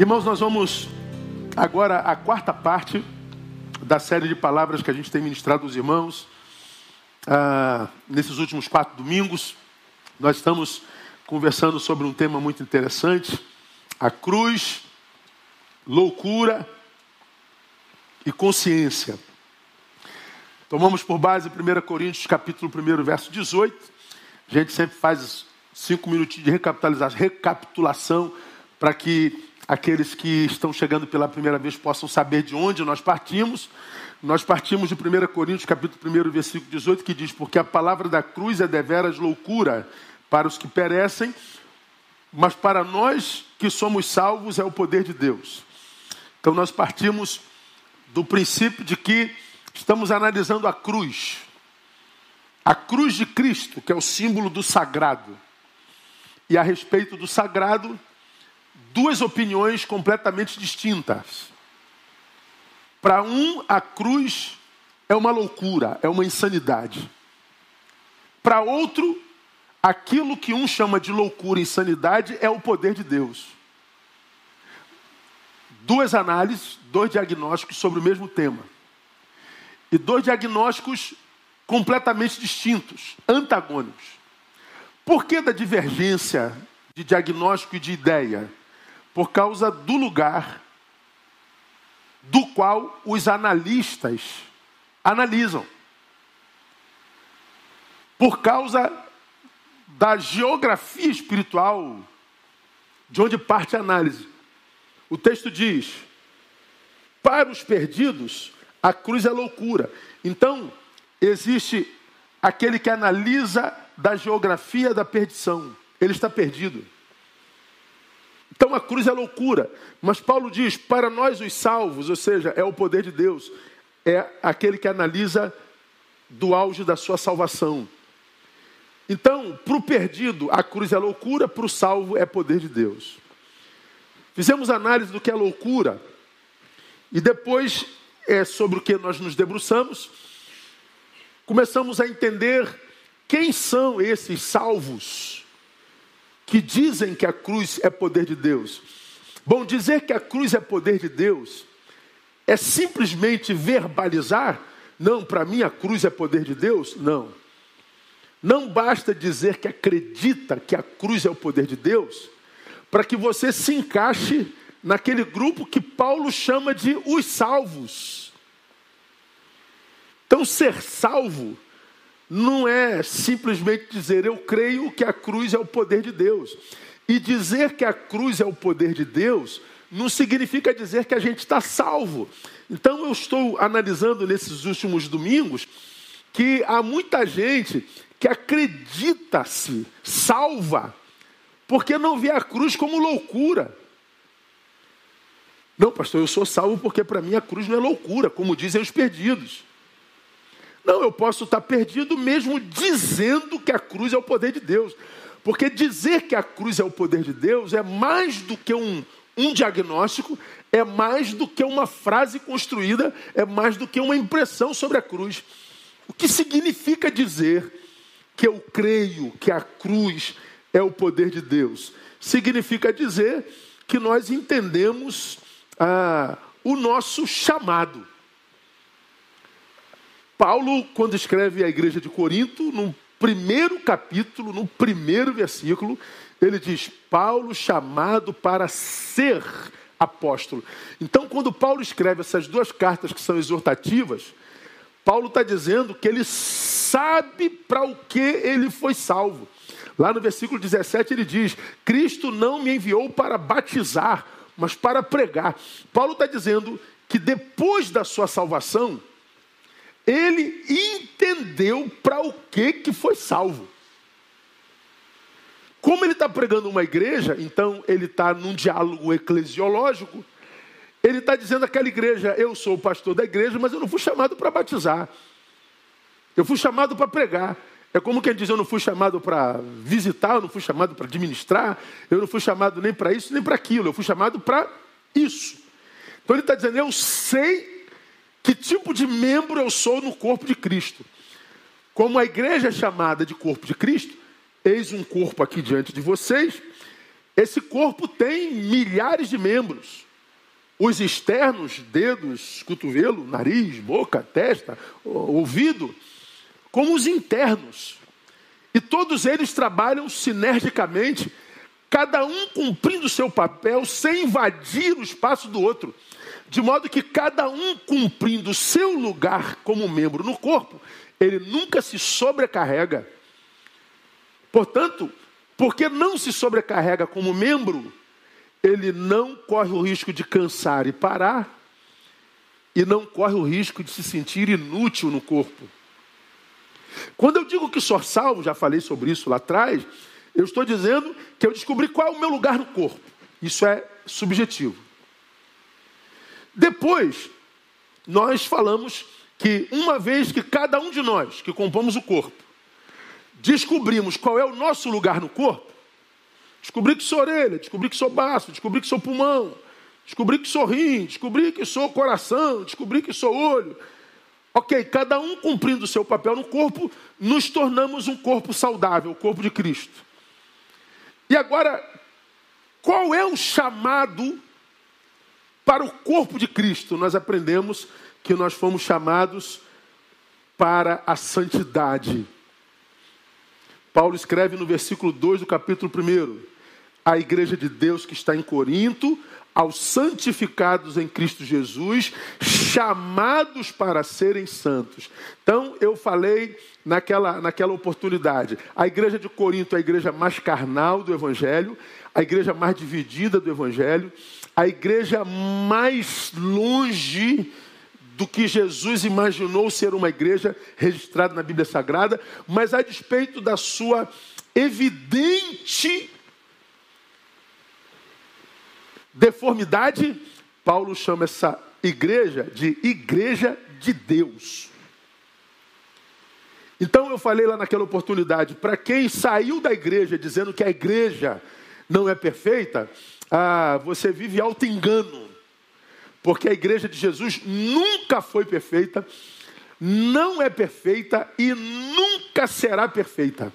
Irmãos, nós vamos agora à quarta parte da série de palavras que a gente tem ministrado aos irmãos ah, nesses últimos quatro domingos. Nós estamos conversando sobre um tema muito interessante: a cruz, loucura e consciência. Tomamos por base 1 Coríntios capítulo 1, verso 18. A gente sempre faz cinco minutinhos de recapitulação para que aqueles que estão chegando pela primeira vez possam saber de onde nós partimos. Nós partimos de 1 Coríntios, capítulo 1, versículo 18, que diz: Porque a palavra da cruz é deveras loucura para os que perecem, mas para nós que somos salvos é o poder de Deus. Então nós partimos do princípio de que estamos analisando a cruz. A cruz de Cristo, que é o símbolo do sagrado. E a respeito do sagrado, duas opiniões completamente distintas. Para um, a cruz é uma loucura, é uma insanidade. Para outro, aquilo que um chama de loucura insanidade é o poder de Deus. Duas análises, dois diagnósticos sobre o mesmo tema. E dois diagnósticos completamente distintos, antagônicos. Por que da divergência de diagnóstico e de ideia? Por causa do lugar do qual os analistas analisam. Por causa da geografia espiritual de onde parte a análise. O texto diz: para os perdidos, a cruz é loucura. Então, existe aquele que analisa da geografia da perdição. Ele está perdido. Então a cruz é loucura. Mas Paulo diz: para nós os salvos, ou seja, é o poder de Deus, é aquele que analisa do auge da sua salvação. Então, para o perdido, a cruz é loucura, para o salvo é poder de Deus. Fizemos análise do que é loucura, e depois é sobre o que nós nos debruçamos. Começamos a entender quem são esses salvos que dizem que a cruz é poder de Deus. Bom, dizer que a cruz é poder de Deus é simplesmente verbalizar? Não, para mim a cruz é poder de Deus? Não. Não basta dizer que acredita que a cruz é o poder de Deus, para que você se encaixe naquele grupo que Paulo chama de os salvos. Então, ser salvo não é simplesmente dizer eu creio que a cruz é o poder de Deus. E dizer que a cruz é o poder de Deus não significa dizer que a gente está salvo. Então eu estou analisando nesses últimos domingos que há muita gente que acredita-se salva porque não vê a cruz como loucura. Não, pastor, eu sou salvo porque para mim a cruz não é loucura, como dizem os perdidos. Não, eu posso estar perdido mesmo dizendo que a cruz é o poder de Deus. Porque dizer que a cruz é o poder de Deus é mais do que um, um diagnóstico, é mais do que uma frase construída, é mais do que uma impressão sobre a cruz. O que significa dizer que eu creio que a cruz é o poder de Deus? Significa dizer que nós entendemos ah, o nosso chamado. Paulo, quando escreve à igreja de Corinto, no primeiro capítulo, no primeiro versículo, ele diz: Paulo chamado para ser apóstolo. Então, quando Paulo escreve essas duas cartas que são exortativas, Paulo está dizendo que ele sabe para o que ele foi salvo. Lá no versículo 17 ele diz: Cristo não me enviou para batizar, mas para pregar. Paulo está dizendo que depois da sua salvação, ele entendeu para o que, que foi salvo. Como ele está pregando uma igreja, então ele está num diálogo eclesiológico. Ele está dizendo àquela igreja: Eu sou o pastor da igreja, mas eu não fui chamado para batizar. Eu fui chamado para pregar. É como quem diz: Eu não fui chamado para visitar, eu não fui chamado para administrar, eu não fui chamado nem para isso, nem para aquilo. Eu fui chamado para isso. Então ele está dizendo: Eu sei que tipo de membro eu sou no corpo de Cristo? Como a igreja é chamada de corpo de Cristo, eis um corpo aqui diante de vocês. esse corpo tem milhares de membros. Os externos, dedos, cotovelo, nariz, boca, testa, ouvido, como os internos. E todos eles trabalham sinergicamente, cada um cumprindo seu papel sem invadir o espaço do outro. De modo que cada um cumprindo o seu lugar como membro no corpo, ele nunca se sobrecarrega. Portanto, porque não se sobrecarrega como membro, ele não corre o risco de cansar e parar, e não corre o risco de se sentir inútil no corpo. Quando eu digo que sou salvo, já falei sobre isso lá atrás, eu estou dizendo que eu descobri qual é o meu lugar no corpo. Isso é subjetivo. Depois, nós falamos que uma vez que cada um de nós que compomos o corpo, descobrimos qual é o nosso lugar no corpo, Descobri que sou orelha, descobri que sou baço, descobri que sou pulmão, descobri que sou rim, descobri que sou coração, descobri que sou olho. Ok, cada um cumprindo o seu papel no corpo, nos tornamos um corpo saudável, o corpo de Cristo. E agora, qual é o chamado para o corpo de Cristo? Nós aprendemos que nós fomos chamados para a santidade. Paulo escreve no versículo 2 do capítulo 1: A igreja de Deus que está em Corinto, aos santificados em Cristo Jesus, chamados para serem santos. Então, eu falei naquela, naquela oportunidade: a igreja de Corinto é a igreja mais carnal do Evangelho, a igreja mais dividida do Evangelho, a igreja mais longe do que Jesus imaginou ser uma igreja registrada na Bíblia Sagrada, mas a despeito da sua evidente deformidade, Paulo chama essa igreja de igreja de Deus. Então eu falei lá naquela oportunidade, para quem saiu da igreja dizendo que a igreja não é perfeita, ah, você vive alto engano. Porque a igreja de Jesus nunca foi perfeita, não é perfeita e nunca será perfeita.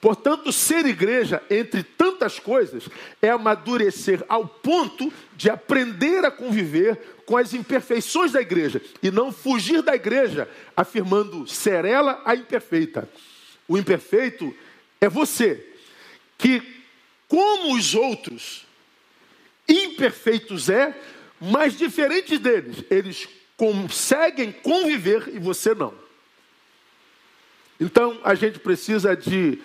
Portanto, ser igreja, entre tantas coisas, é amadurecer ao ponto de aprender a conviver com as imperfeições da igreja e não fugir da igreja afirmando ser ela a imperfeita. O imperfeito é você, que, como os outros, imperfeitos é, mas diferente deles, eles conseguem conviver e você não. Então a gente precisa de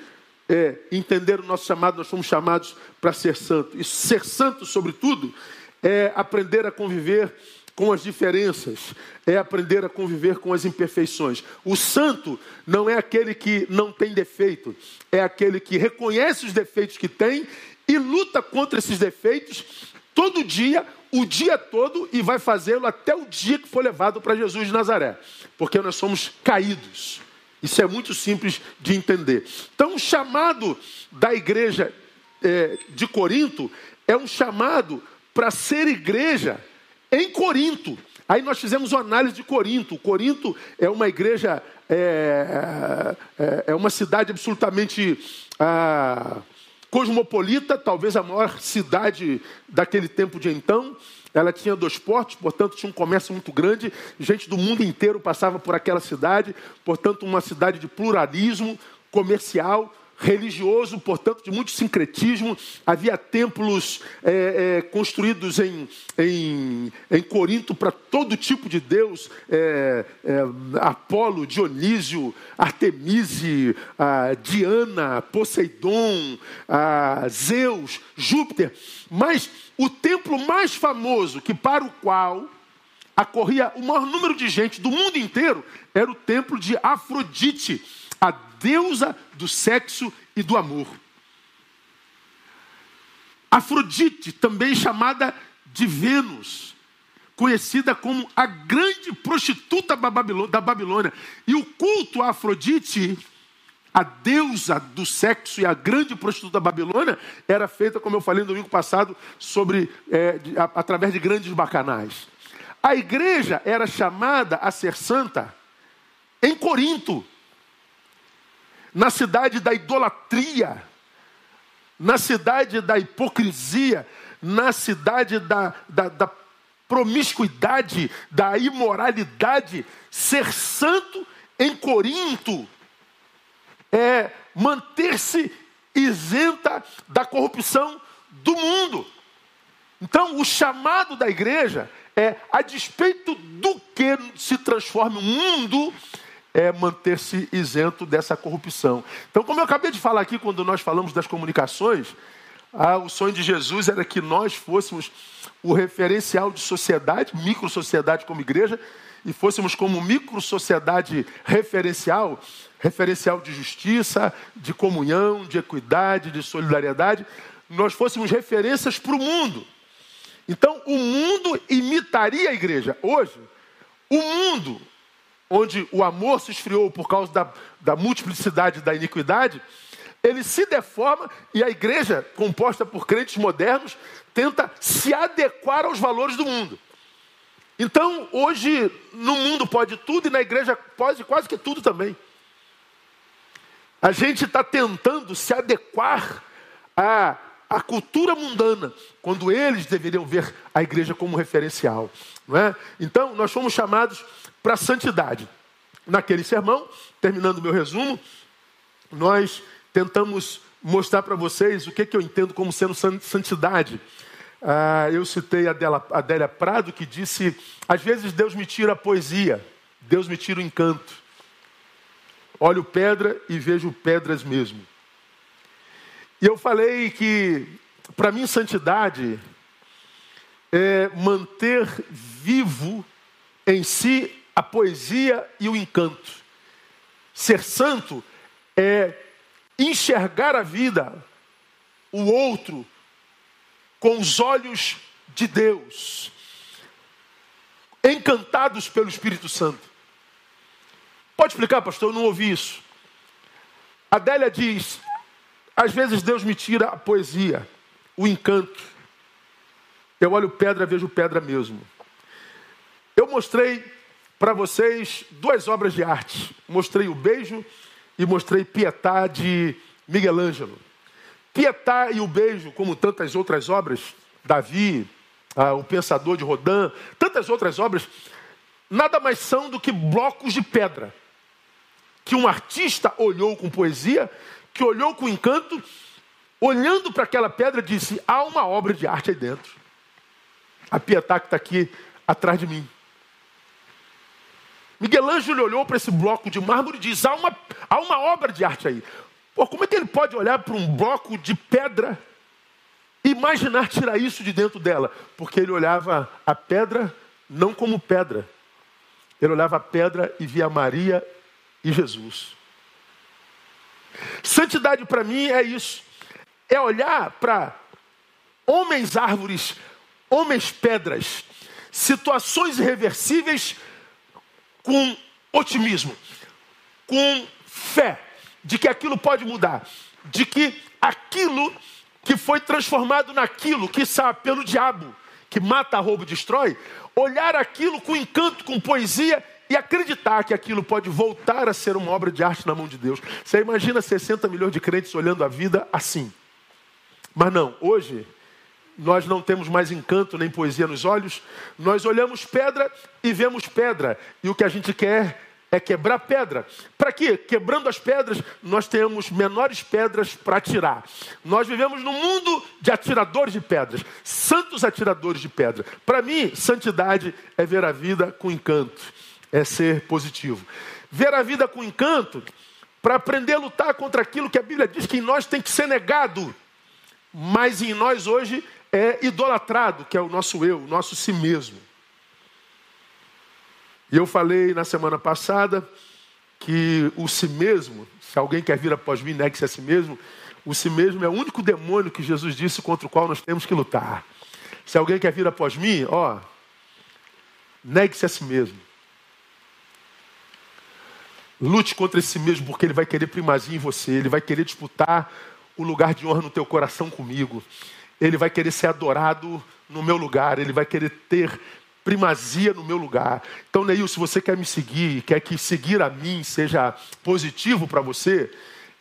é, entender o nosso chamado, nós somos chamados para ser santo. E ser santo, sobretudo, é aprender a conviver com as diferenças, é aprender a conviver com as imperfeições. O santo não é aquele que não tem defeito, é aquele que reconhece os defeitos que tem e luta contra esses defeitos todo dia o dia todo e vai fazê-lo até o dia que for levado para Jesus de Nazaré, porque nós somos caídos. Isso é muito simples de entender. Então, o chamado da igreja é, de Corinto é um chamado para ser igreja em Corinto. Aí nós fizemos uma análise de Corinto. Corinto é uma igreja, é, é, é uma cidade absolutamente. Ah, cosmopolita, talvez a maior cidade daquele tempo de então. Ela tinha dois portos, portanto tinha um comércio muito grande, gente do mundo inteiro passava por aquela cidade, portanto uma cidade de pluralismo comercial, religioso, portanto, de muito sincretismo. Havia templos é, é, construídos em, em, em Corinto para todo tipo de deus: é, é Apolo, Dionísio, Artemise, Diana, Poseidon, Zeus, Júpiter. Mas o templo mais famoso, que para o qual acorria o maior número de gente do mundo inteiro, era o templo de Afrodite a deusa do sexo e do amor. Afrodite, também chamada de Vênus, conhecida como a grande prostituta da Babilônia. E o culto a Afrodite, a deusa do sexo e a grande prostituta da Babilônia, era feita, como eu falei no domingo passado, sobre é, de, a, através de grandes bacanais. A igreja era chamada a ser santa em Corinto na cidade da idolatria, na cidade da hipocrisia, na cidade da, da, da promiscuidade, da imoralidade. Ser santo em Corinto é manter-se isenta da corrupção do mundo. Então, o chamado da igreja é, a despeito do que se transforme o mundo, é manter-se isento dessa corrupção. Então, como eu acabei de falar aqui, quando nós falamos das comunicações, ah, o sonho de Jesus era que nós fôssemos o referencial de sociedade, micro-sociedade como igreja, e fôssemos como micro-sociedade referencial, referencial de justiça, de comunhão, de equidade, de solidariedade, nós fôssemos referências para o mundo. Então, o mundo imitaria a igreja. Hoje, o mundo, onde o amor se esfriou por causa da, da multiplicidade da iniquidade, ele se deforma e a igreja, composta por crentes modernos, tenta se adequar aos valores do mundo. Então, hoje, no mundo pode tudo e na igreja pode quase que tudo também. A gente está tentando se adequar à, à cultura mundana, quando eles deveriam ver a igreja como referencial. Não é? Então, nós fomos chamados para a santidade. Naquele sermão, terminando meu resumo, nós tentamos mostrar para vocês o que, que eu entendo como sendo santidade. Ah, eu citei a Adélia, Adélia Prado que disse: às vezes Deus me tira a poesia, Deus me tira o encanto. Olho pedra e vejo pedras mesmo. E eu falei que, para mim, santidade é manter vivo em si a poesia e o encanto. Ser santo é enxergar a vida, o outro, com os olhos de Deus, encantados pelo Espírito Santo. Pode explicar, pastor? Eu não ouvi isso. Adélia diz: às vezes Deus me tira a poesia, o encanto. Eu olho pedra, vejo pedra mesmo. Eu mostrei para vocês duas obras de arte. Mostrei o beijo e mostrei Pietà de Miguel Ângelo. Pietà e o Beijo, como tantas outras obras, Davi, ah, o Pensador de Rodin, tantas outras obras, nada mais são do que blocos de pedra. Que um artista olhou com poesia, que olhou com encanto, olhando para aquela pedra, disse: há uma obra de arte aí dentro. A Pietà que está aqui atrás de mim. Miguel Ângelo olhou para esse bloco de mármore e diz: há uma, há uma obra de arte aí. Pô, como é que ele pode olhar para um bloco de pedra e imaginar tirar isso de dentro dela? Porque ele olhava a pedra não como pedra. Ele olhava a pedra e via Maria e Jesus. Santidade para mim é isso. É olhar para homens árvores, homens pedras, situações irreversíveis com otimismo, com fé de que aquilo pode mudar, de que aquilo que foi transformado naquilo que sabe pelo diabo, que mata, rouba e destrói, olhar aquilo com encanto, com poesia e acreditar que aquilo pode voltar a ser uma obra de arte na mão de Deus. Você imagina 60 milhões de crentes olhando a vida assim. Mas não, hoje nós não temos mais encanto nem poesia nos olhos, nós olhamos pedra e vemos pedra, e o que a gente quer é quebrar pedra. Para quê? Quebrando as pedras, nós temos menores pedras para atirar. Nós vivemos num mundo de atiradores de pedras, santos atiradores de pedra. Para mim, santidade é ver a vida com encanto, é ser positivo. Ver a vida com encanto para aprender a lutar contra aquilo que a Bíblia diz que em nós tem que ser negado, mas em nós hoje é idolatrado, que é o nosso eu, o nosso si mesmo. E eu falei na semana passada que o si mesmo, se alguém quer vir após mim, negue-se a si mesmo, o si mesmo é o único demônio que Jesus disse contra o qual nós temos que lutar. Se alguém quer vir após mim, ó, negue-se a si mesmo. Lute contra esse mesmo, porque ele vai querer primazia em você, ele vai querer disputar o lugar de honra no teu coração comigo. Ele vai querer ser adorado no meu lugar, ele vai querer ter primazia no meu lugar. Então, Neil, se você quer me seguir, quer que seguir a mim seja positivo para você,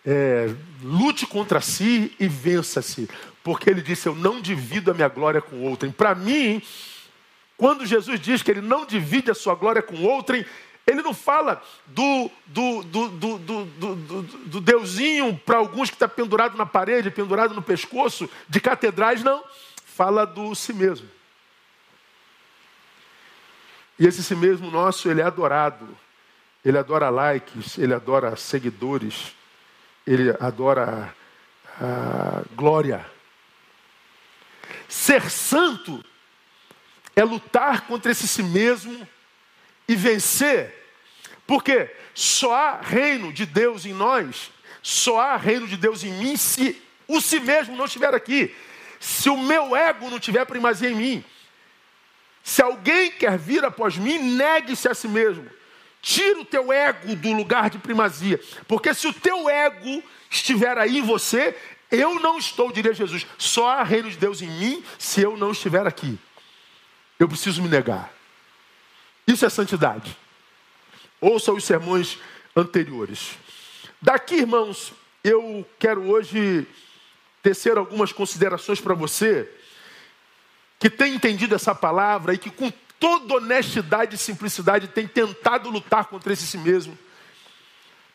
é, lute contra si e vença-se. Porque ele disse: Eu não divido a minha glória com outrem. Para mim, quando Jesus diz que ele não divide a sua glória com outrem, ele não fala do, do, do, do, do, do, do deusinho para alguns que está pendurado na parede, pendurado no pescoço, de catedrais, não. Fala do si mesmo. E esse si mesmo nosso, ele é adorado. Ele adora likes, ele adora seguidores, ele adora a glória. Ser santo é lutar contra esse si mesmo e vencer porque só há reino de Deus em nós, só há reino de Deus em mim se o si mesmo não estiver aqui. Se o meu ego não tiver primazia em mim. Se alguém quer vir após mim, negue-se a si mesmo. Tira o teu ego do lugar de primazia. Porque se o teu ego estiver aí em você, eu não estou, diria Jesus. Só há reino de Deus em mim se eu não estiver aqui. Eu preciso me negar. Isso é santidade. Ouça os sermões anteriores. Daqui, irmãos, eu quero hoje tecer algumas considerações para você que tem entendido essa palavra e que com toda honestidade e simplicidade tem tentado lutar contra esse si mesmo.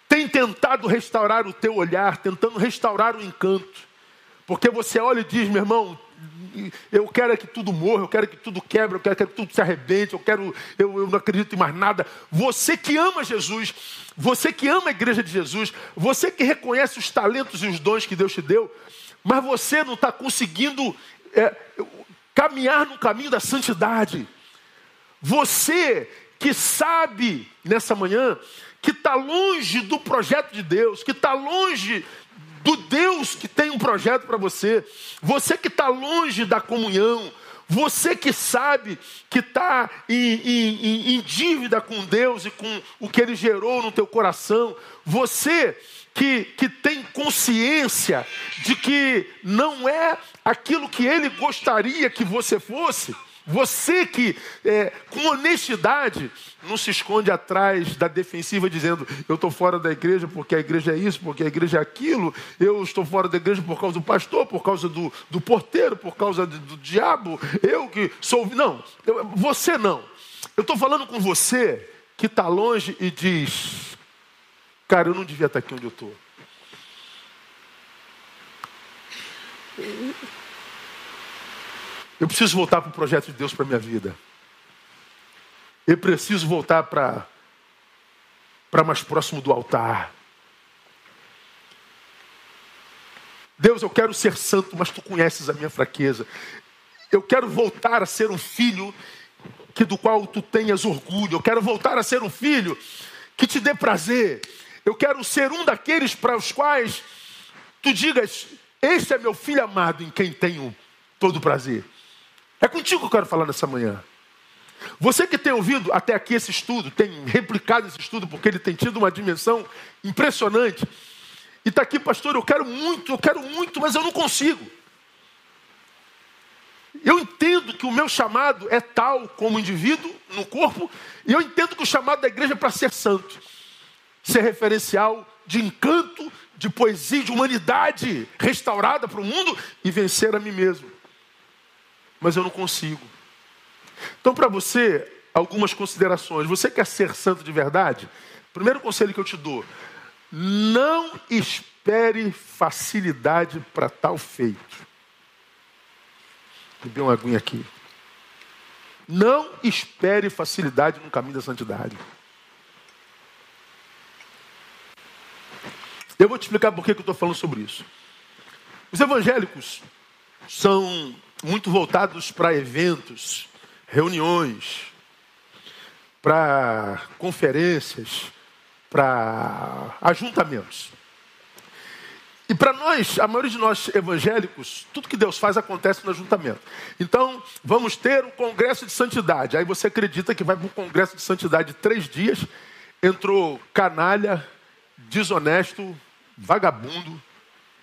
Tem tentado restaurar o teu olhar, tentando restaurar o encanto. Porque você olha e diz, meu irmão, eu quero é que tudo morra, eu quero que tudo quebre, eu quero que tudo se arrebente, eu quero, eu, eu não acredito em mais nada. Você que ama Jesus, você que ama a igreja de Jesus, você que reconhece os talentos e os dons que Deus te deu, mas você não está conseguindo é, caminhar no caminho da santidade. Você que sabe nessa manhã que está longe do projeto de Deus, que está longe do Deus que tem um projeto para você, você que está longe da comunhão, você que sabe que está em, em, em, dívida com Deus e com o que Ele gerou no teu coração, você que, que tem consciência de que não é aquilo que Ele gostaria que você fosse. Você que, é, com honestidade, não se esconde atrás da defensiva dizendo: eu estou fora da igreja porque a igreja é isso, porque a igreja é aquilo, eu estou fora da igreja por causa do pastor, por causa do, do porteiro, por causa do, do diabo, eu que sou. Não, eu, você não. Eu estou falando com você que está longe e diz: cara, eu não devia estar aqui onde eu estou. Eu preciso voltar para o projeto de Deus para a minha vida. Eu preciso voltar para, para mais próximo do altar. Deus, eu quero ser santo, mas tu conheces a minha fraqueza. Eu quero voltar a ser um filho que do qual tu tenhas orgulho. Eu quero voltar a ser um filho que te dê prazer. Eu quero ser um daqueles para os quais tu digas: Este é meu filho amado em quem tenho todo prazer. É contigo que eu quero falar nessa manhã. Você que tem ouvido até aqui esse estudo, tem replicado esse estudo, porque ele tem tido uma dimensão impressionante. E está aqui, pastor, eu quero muito, eu quero muito, mas eu não consigo. Eu entendo que o meu chamado é tal como indivíduo no corpo, e eu entendo que o chamado da igreja é para ser santo, ser referencial de encanto, de poesia, de humanidade restaurada para o mundo e vencer a mim mesmo mas eu não consigo. Então, para você, algumas considerações. Você quer ser santo de verdade? Primeiro conselho que eu te dou: não espere facilidade para tal feito. Bebi uma aguinha aqui. Não espere facilidade no caminho da santidade. Eu vou te explicar por que eu estou falando sobre isso. Os evangélicos são muito voltados para eventos, reuniões, para conferências, para ajuntamentos. E para nós, a maioria de nós evangélicos, tudo que Deus faz acontece no ajuntamento. Então, vamos ter um congresso de santidade. Aí você acredita que vai para um congresso de santidade de três dias, entrou canalha, desonesto, vagabundo,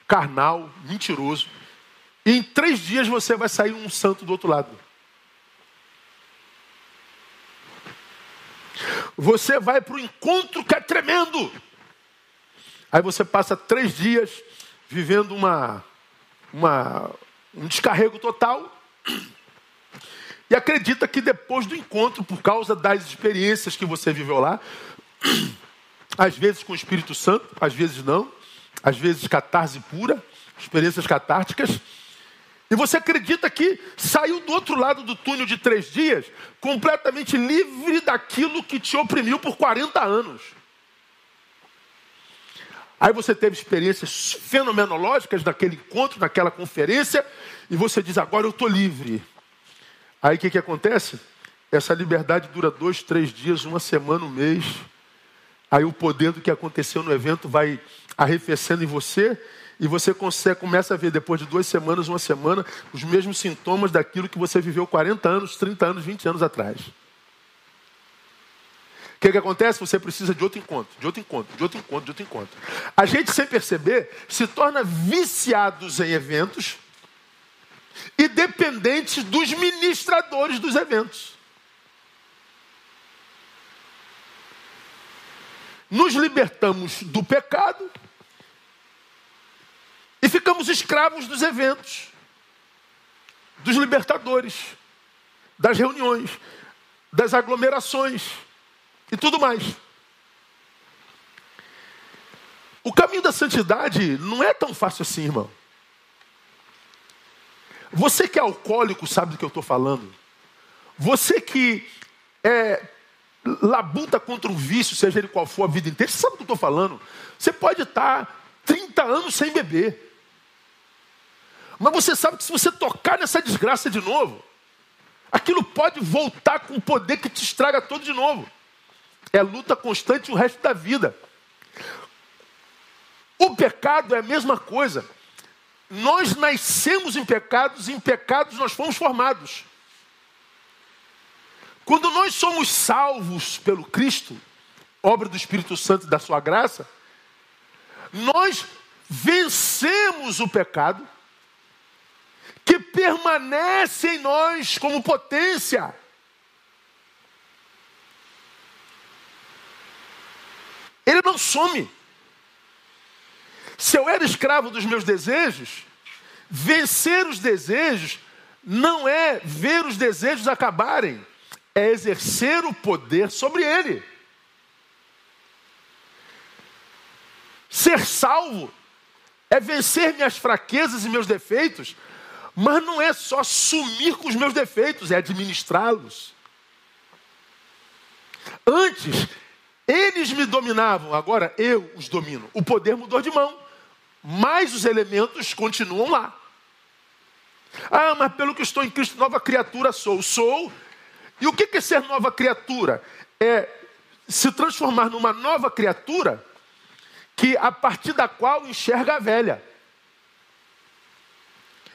carnal, mentiroso. E em três dias você vai sair um santo do outro lado. Você vai para o encontro que é tremendo. Aí você passa três dias vivendo uma, uma, um descarrego total. E acredita que depois do encontro, por causa das experiências que você viveu lá, às vezes com o Espírito Santo, às vezes não, às vezes catarse pura, experiências catárticas, e você acredita que saiu do outro lado do túnel de três dias, completamente livre daquilo que te oprimiu por 40 anos. Aí você teve experiências fenomenológicas naquele encontro, naquela conferência, e você diz: agora eu estou livre. Aí o que, que acontece? Essa liberdade dura dois, três dias, uma semana, um mês. Aí o poder do que aconteceu no evento vai arrefecendo em você e você consegue, começa a ver depois de duas semanas, uma semana, os mesmos sintomas daquilo que você viveu 40 anos, 30 anos, 20 anos atrás. O que, que acontece? Você precisa de outro encontro, de outro encontro, de outro encontro, de outro encontro. A gente, sem perceber, se torna viciados em eventos e dependentes dos ministradores dos eventos. Nos libertamos do pecado e ficamos escravos dos eventos, dos libertadores, das reuniões, das aglomerações e tudo mais. O caminho da santidade não é tão fácil assim, irmão. Você que é alcoólico sabe do que eu estou falando. Você que é labuta contra o vício, seja ele qual for a vida inteira, você sabe do que eu estou falando. Você pode estar 30 anos sem beber. Mas você sabe que se você tocar nessa desgraça de novo, aquilo pode voltar com o poder que te estraga todo de novo. É luta constante o resto da vida. O pecado é a mesma coisa. Nós nascemos em pecados e em pecados nós fomos formados. Quando nós somos salvos pelo Cristo, obra do Espírito Santo e da sua graça, nós vencemos o pecado que permanece em nós como potência. Ele não some. Se eu era escravo dos meus desejos, vencer os desejos não é ver os desejos acabarem, é exercer o poder sobre ele. Ser salvo é vencer minhas fraquezas e meus defeitos, mas não é só sumir com os meus defeitos, é administrá-los. Antes, eles me dominavam, agora eu os domino. O poder mudou de mão mas os elementos continuam lá. Ah, mas pelo que estou em Cristo, nova criatura sou. Sou. E o que é ser nova criatura? É se transformar numa nova criatura que a partir da qual enxerga a velha.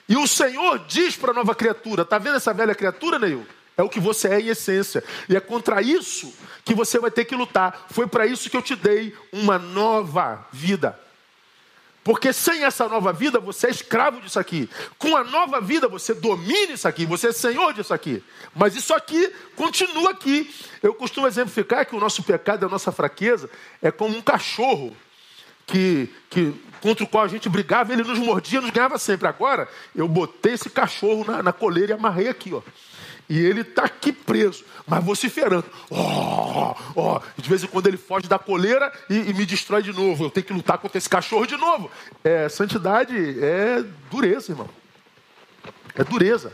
E o Senhor diz para a nova criatura: está vendo essa velha criatura, Neil? É o que você é em essência. E é contra isso que você vai ter que lutar. Foi para isso que eu te dei uma nova vida. Porque sem essa nova vida você é escravo disso aqui. Com a nova vida você domina isso aqui, você é senhor disso aqui. Mas isso aqui continua aqui. Eu costumo exemplificar que o nosso pecado, a nossa fraqueza, é como um cachorro que, que contra o qual a gente brigava, ele nos mordia, nos ganhava sempre. Agora eu botei esse cachorro na, na coleira e amarrei aqui, ó. E ele está aqui preso, mas vociferando. Oh, oh. De vez em quando ele foge da coleira e, e, me destrói de novo. Eu tenho que lutar contra esse cachorro de novo. É, santidade é dureza, irmão. É dureza.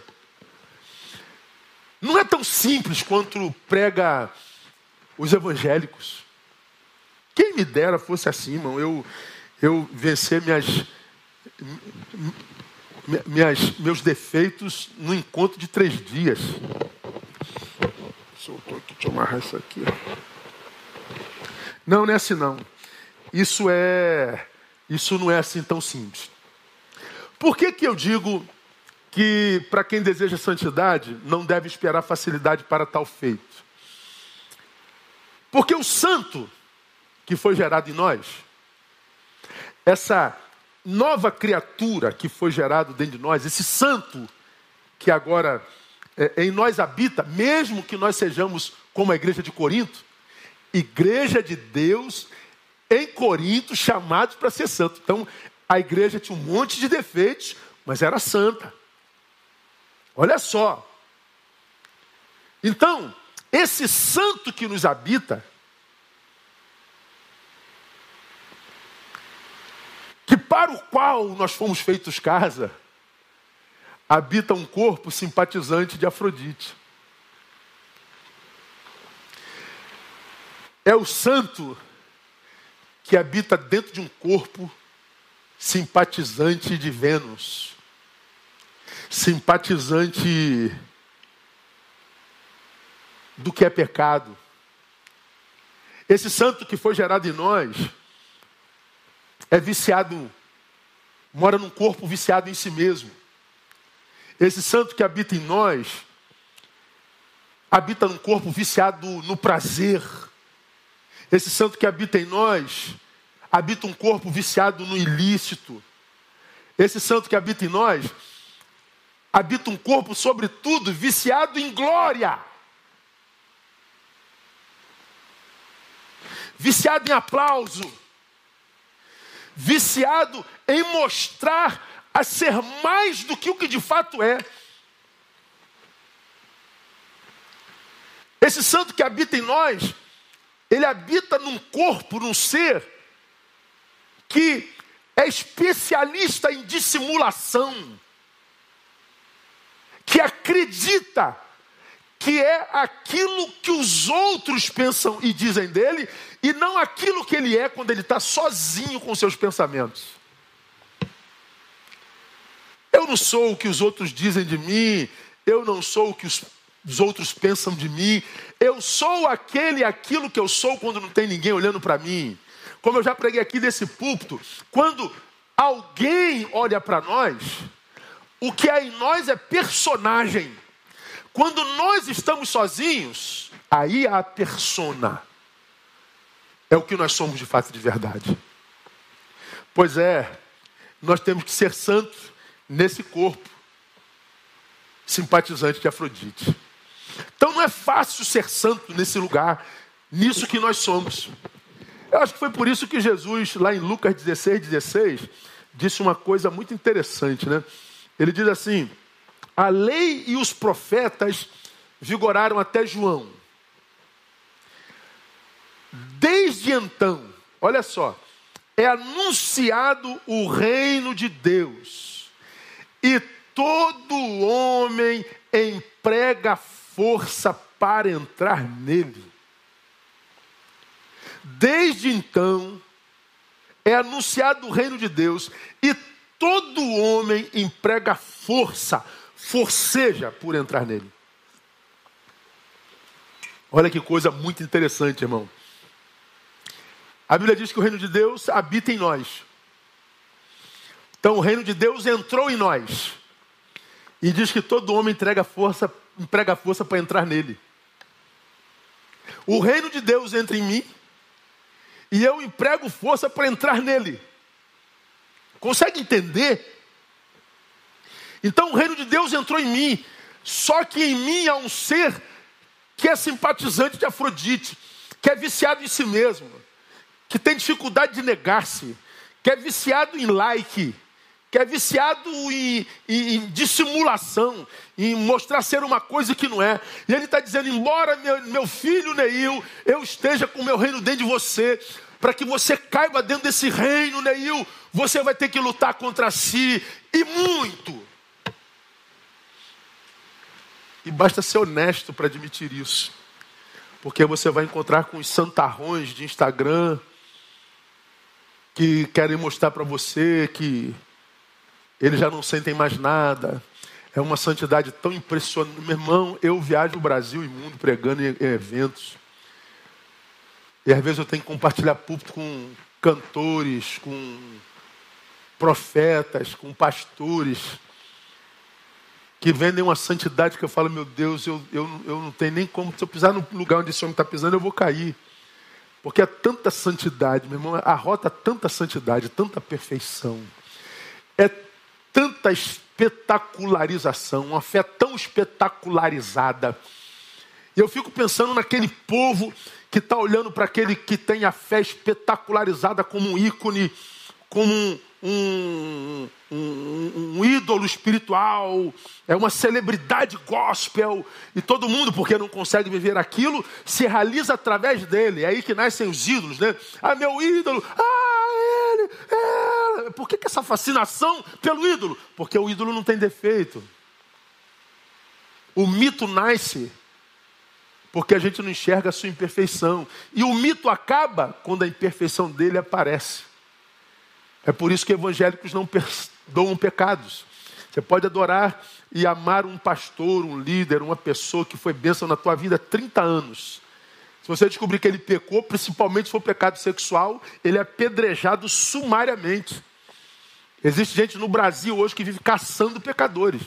Não é tão simples quanto prega os evangélicos. Quem me dera fosse assim, irmão. Eu, eu vencer minhas minhas, meus defeitos no encontro de três dias. Soltou aqui, deixa eu amarrar isso aqui. Não, não é assim não. Isso é. Isso não é assim tão simples. Por que, que eu digo que para quem deseja santidade não deve esperar facilidade para tal feito? Porque o santo que foi gerado em nós, essa nova criatura que foi gerado dentro de nós, esse santo que agora é, em nós habita, mesmo que nós sejamos como a igreja de Corinto, igreja de Deus em Corinto chamados para ser santo. Então, a igreja tinha um monte de defeitos, mas era santa. Olha só. Então, esse santo que nos habita, que para o qual nós fomos feitos casa, habita um corpo simpatizante de Afrodite. É o santo que habita dentro de um corpo simpatizante de Vênus, simpatizante do que é pecado. Esse santo que foi gerado em nós é viciado, mora num corpo viciado em si mesmo. Esse santo que habita em nós, habita num corpo viciado no prazer. Esse santo que habita em nós, habita um corpo viciado no ilícito. Esse santo que habita em nós, habita um corpo, sobretudo, viciado em glória. Viciado em aplauso. Viciado em mostrar a ser mais do que o que de fato é. Esse santo que habita em nós, ele habita num corpo, num ser, que é especialista em dissimulação, que acredita que é aquilo que os outros pensam e dizem dele, e não aquilo que ele é quando ele está sozinho com seus pensamentos. Eu não sou o que os outros dizem de mim, eu não sou o que os, os outros pensam de mim, eu sou aquele aquilo que eu sou quando não tem ninguém olhando para mim. Como eu já preguei aqui desse púlpito, quando alguém olha para nós, o que é em nós é personagem. Quando nós estamos sozinhos, aí a persona. É o que nós somos de fato de verdade. Pois é, nós temos que ser santos nesse corpo simpatizante de Afrodite. Então não é fácil ser santo nesse lugar, nisso que nós somos. Eu acho que foi por isso que Jesus, lá em Lucas 16, 16, disse uma coisa muito interessante, né? Ele diz assim: a lei e os profetas vigoraram até João. Desde então, olha só, é anunciado o reino de Deus e todo homem emprega força para entrar nele. Desde então, é anunciado o reino de Deus e todo homem emprega força, forceja por entrar nele. Olha que coisa muito interessante, irmão. A Bíblia diz que o reino de Deus habita em nós. Então o reino de Deus entrou em nós. E diz que todo homem entrega força, emprega força para entrar nele. O reino de Deus entra em mim e eu emprego força para entrar nele. Consegue entender? Então o reino de Deus entrou em mim, só que em mim há um ser que é simpatizante de Afrodite, que é viciado em si mesmo, que tem dificuldade de negar-se, que é viciado em like, que é viciado em, em, em, dissimulação, em mostrar ser uma coisa que não é. E ele está dizendo: embora meu, meu filho Neil, eu esteja com o meu reino dentro de você, para que você caiba dentro desse reino, Neil, você vai ter que lutar contra si e muito. E basta ser honesto para admitir isso, porque você vai encontrar com os santarrões de Instagram que querem mostrar para você que eles já não sentem mais nada. É uma santidade tão impressionante. Meu irmão, eu viajo o Brasil e o mundo pregando em, eventos. E às vezes eu tenho que compartilhar púlpito com cantores, com profetas, com pastores, que vendem uma santidade que eu falo, meu Deus, eu, eu, eu não tenho nem como, se eu pisar no lugar onde esse homem está pisando, eu vou cair. Porque é tanta santidade, meu irmão, arrota tanta santidade, tanta perfeição. É tanta espetacularização, uma fé tão espetacularizada, E eu fico pensando naquele povo que está olhando para aquele que tem a fé espetacularizada como um ícone, como um, um, um, um, ídolo espiritual, é uma celebridade gospel, e todo mundo, porque não consegue viver aquilo, se realiza através dele. É aí que nascem os ídolos, né? Ah, meu ídolo, ah, ele, ela. Por que, que essa fascinação pelo ídolo? Porque o ídolo não tem defeito. O mito nasce porque a gente não enxerga a sua imperfeição. E o mito acaba quando a imperfeição dele aparece. É por isso que evangélicos não perdoam pecados. Você pode adorar e amar um pastor, um líder, uma pessoa que foi bênção na tua vida há 30 anos. Se você descobrir que ele pecou, principalmente se for pecado sexual, ele é apedrejado sumariamente. Existe gente no Brasil hoje que vive caçando pecadores.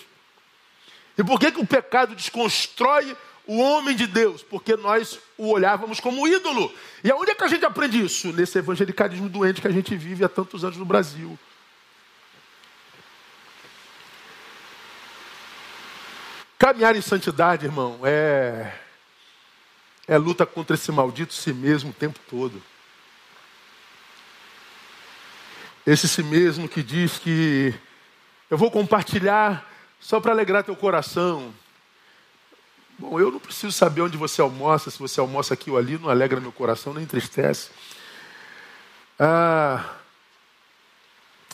E por que, que o pecado desconstrói o homem de Deus, porque nós o olhávamos como ídolo. E aonde é que a gente aprende isso? Nesse evangelicalismo doente que a gente vive há tantos anos no Brasil. Caminhar em santidade, irmão, é é luta contra esse maldito si mesmo o tempo todo. Esse si mesmo que diz que eu vou compartilhar só para alegrar teu coração. Bom, eu não preciso saber onde você almoça, se você almoça aqui ou ali, não alegra meu coração, nem entristece. Ah,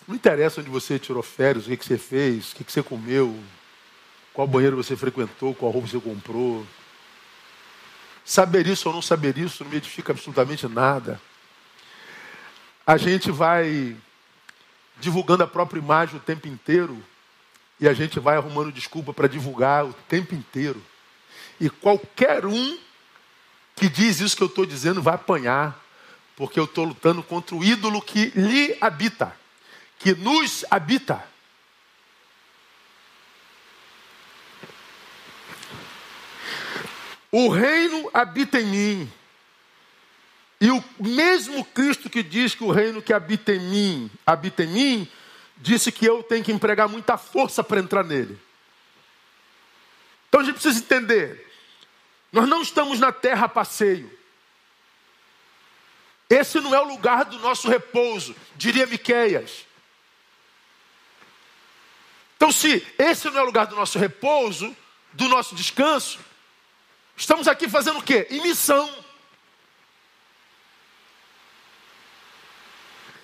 não interessa onde você tirou férias, o que, você fez, o que, que você comeu, qual banheiro você frequentou, qual roupa você comprou. Saber isso ou não saber isso não me edifica absolutamente nada. A gente vai divulgando a própria imagem o tempo inteiro e a gente vai arrumando desculpa para divulgar o tempo inteiro. E qualquer um que diz isso que eu estou dizendo vai apanhar, porque eu estou lutando contra o ídolo que lhe habita, que nos habita. O reino habita em mim. E o mesmo Cristo que diz que o reino que habita em mim, habita em mim, disse que eu tenho que empregar muita força para entrar nele. Então a gente precisa entender nós não estamos na terra a passeio. Esse não é o lugar do nosso repouso, diria Miqueias. Então, se esse não é o lugar do nosso repouso, do nosso descanso, estamos aqui fazendo o quê? Em missão.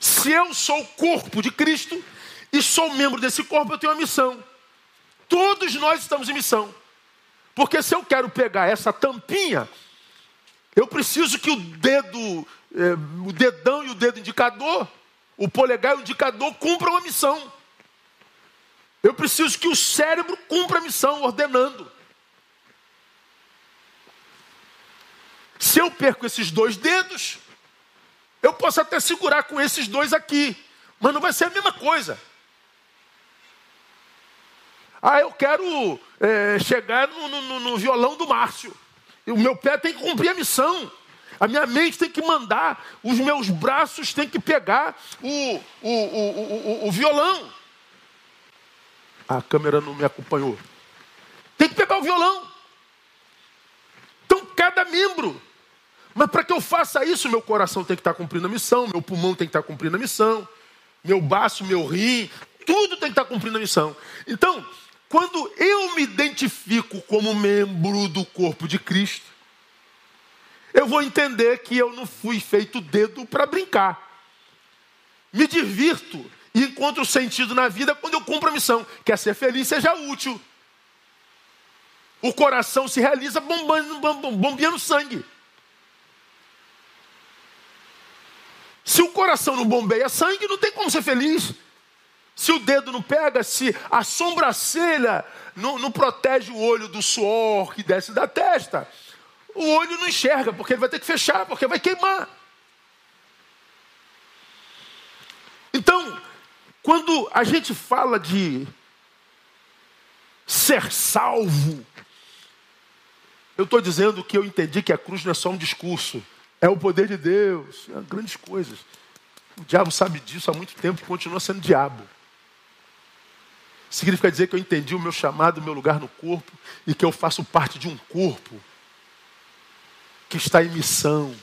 Se eu sou o corpo de Cristo e sou membro desse corpo, eu tenho uma missão. Todos nós estamos em missão. Porque se eu quero pegar essa tampinha, eu preciso que o dedo, é, o dedão e o dedo indicador, o polegar e o indicador cumpram a missão. Eu preciso que o cérebro cumpra a missão, ordenando. Se eu perco esses dois dedos, eu posso até segurar com esses dois aqui, mas não vai ser a mesma coisa. Ah, eu quero é, chegar no, no, no violão do Márcio. O meu pé tem que cumprir a missão. A minha mente tem que mandar, os meus braços têm que pegar o, o, o, o, violão. A câmera não me acompanhou. Tem que pegar o violão. Então, cada membro. Mas para que eu faça isso, meu coração tem que estar cumprindo a missão, meu pulmão tem que estar cumprindo a missão, meu baço, meu rim, tudo tem que estar cumprindo a missão. Então, quando eu me identifico como membro do corpo de Cristo, eu vou entender que eu não fui feito dedo para brincar. Me divirto e encontro sentido na vida quando eu cumpro a missão. Quer ser feliz, seja útil. O coração se realiza bombando, bombeando sangue. Se o coração não bombeia sangue, não tem como ser feliz. Se o dedo não pega, se a sobrancelha não, não protege o olho do suor que desce da testa, o olho não enxerga, porque ele vai ter que fechar, porque vai queimar. Então, quando a gente fala de ser salvo, eu estou dizendo que eu entendi que a cruz não é só um discurso, é o poder de Deus, é grandes coisas. O diabo sabe disso há muito tempo e continua sendo diabo. Significa dizer que eu entendi o meu chamado, o meu lugar no corpo e que eu faço parte de um corpo. que está em missão.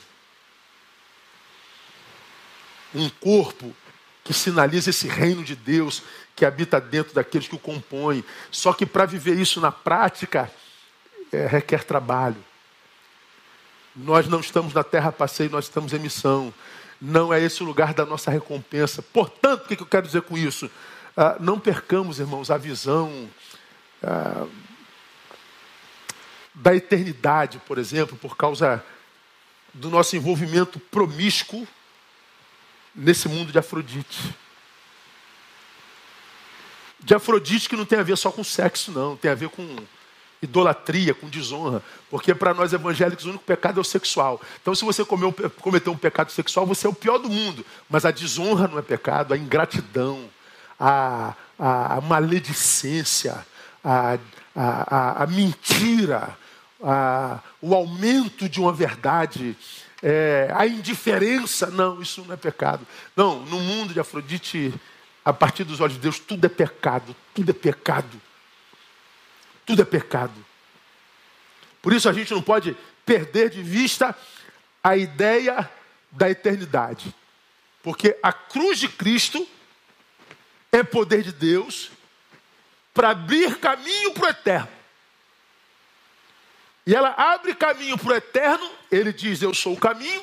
Um corpo que sinaliza esse reino de Deus que habita dentro daqueles que o compõem. Só que para viver isso na prática, é, requer trabalho. Nós não estamos na terra passeio, nós estamos em missão. Não é esse o lugar da nossa recompensa. Portanto, o que eu quero dizer com isso? Ah, não percamos, irmãos, a visão ah, da eternidade, por exemplo, por causa do nosso envolvimento promíscuo nesse mundo de Afrodite. De Afrodite que não tem a ver só com sexo, não, tem a ver com idolatria, com desonra. Porque para nós evangélicos o único pecado é o sexual. Então, se você cometeu um pecado sexual, você é o pior do mundo. Mas a desonra não é pecado, a ingratidão, a, a, a maledicência, a, a, a mentira, o aumento de uma verdade, é, a indiferença, não, isso não é pecado. Não, no mundo de Afrodite, a partir dos olhos de Deus, tudo é pecado, tudo é pecado. Tudo é pecado. Por isso a gente não pode perder de vista a ideia da eternidade. Porque a cruz de Cristo é poder de Deus para abrir caminho para o eterno. E ela abre caminho para o eterno, ele diz: Eu sou o caminho.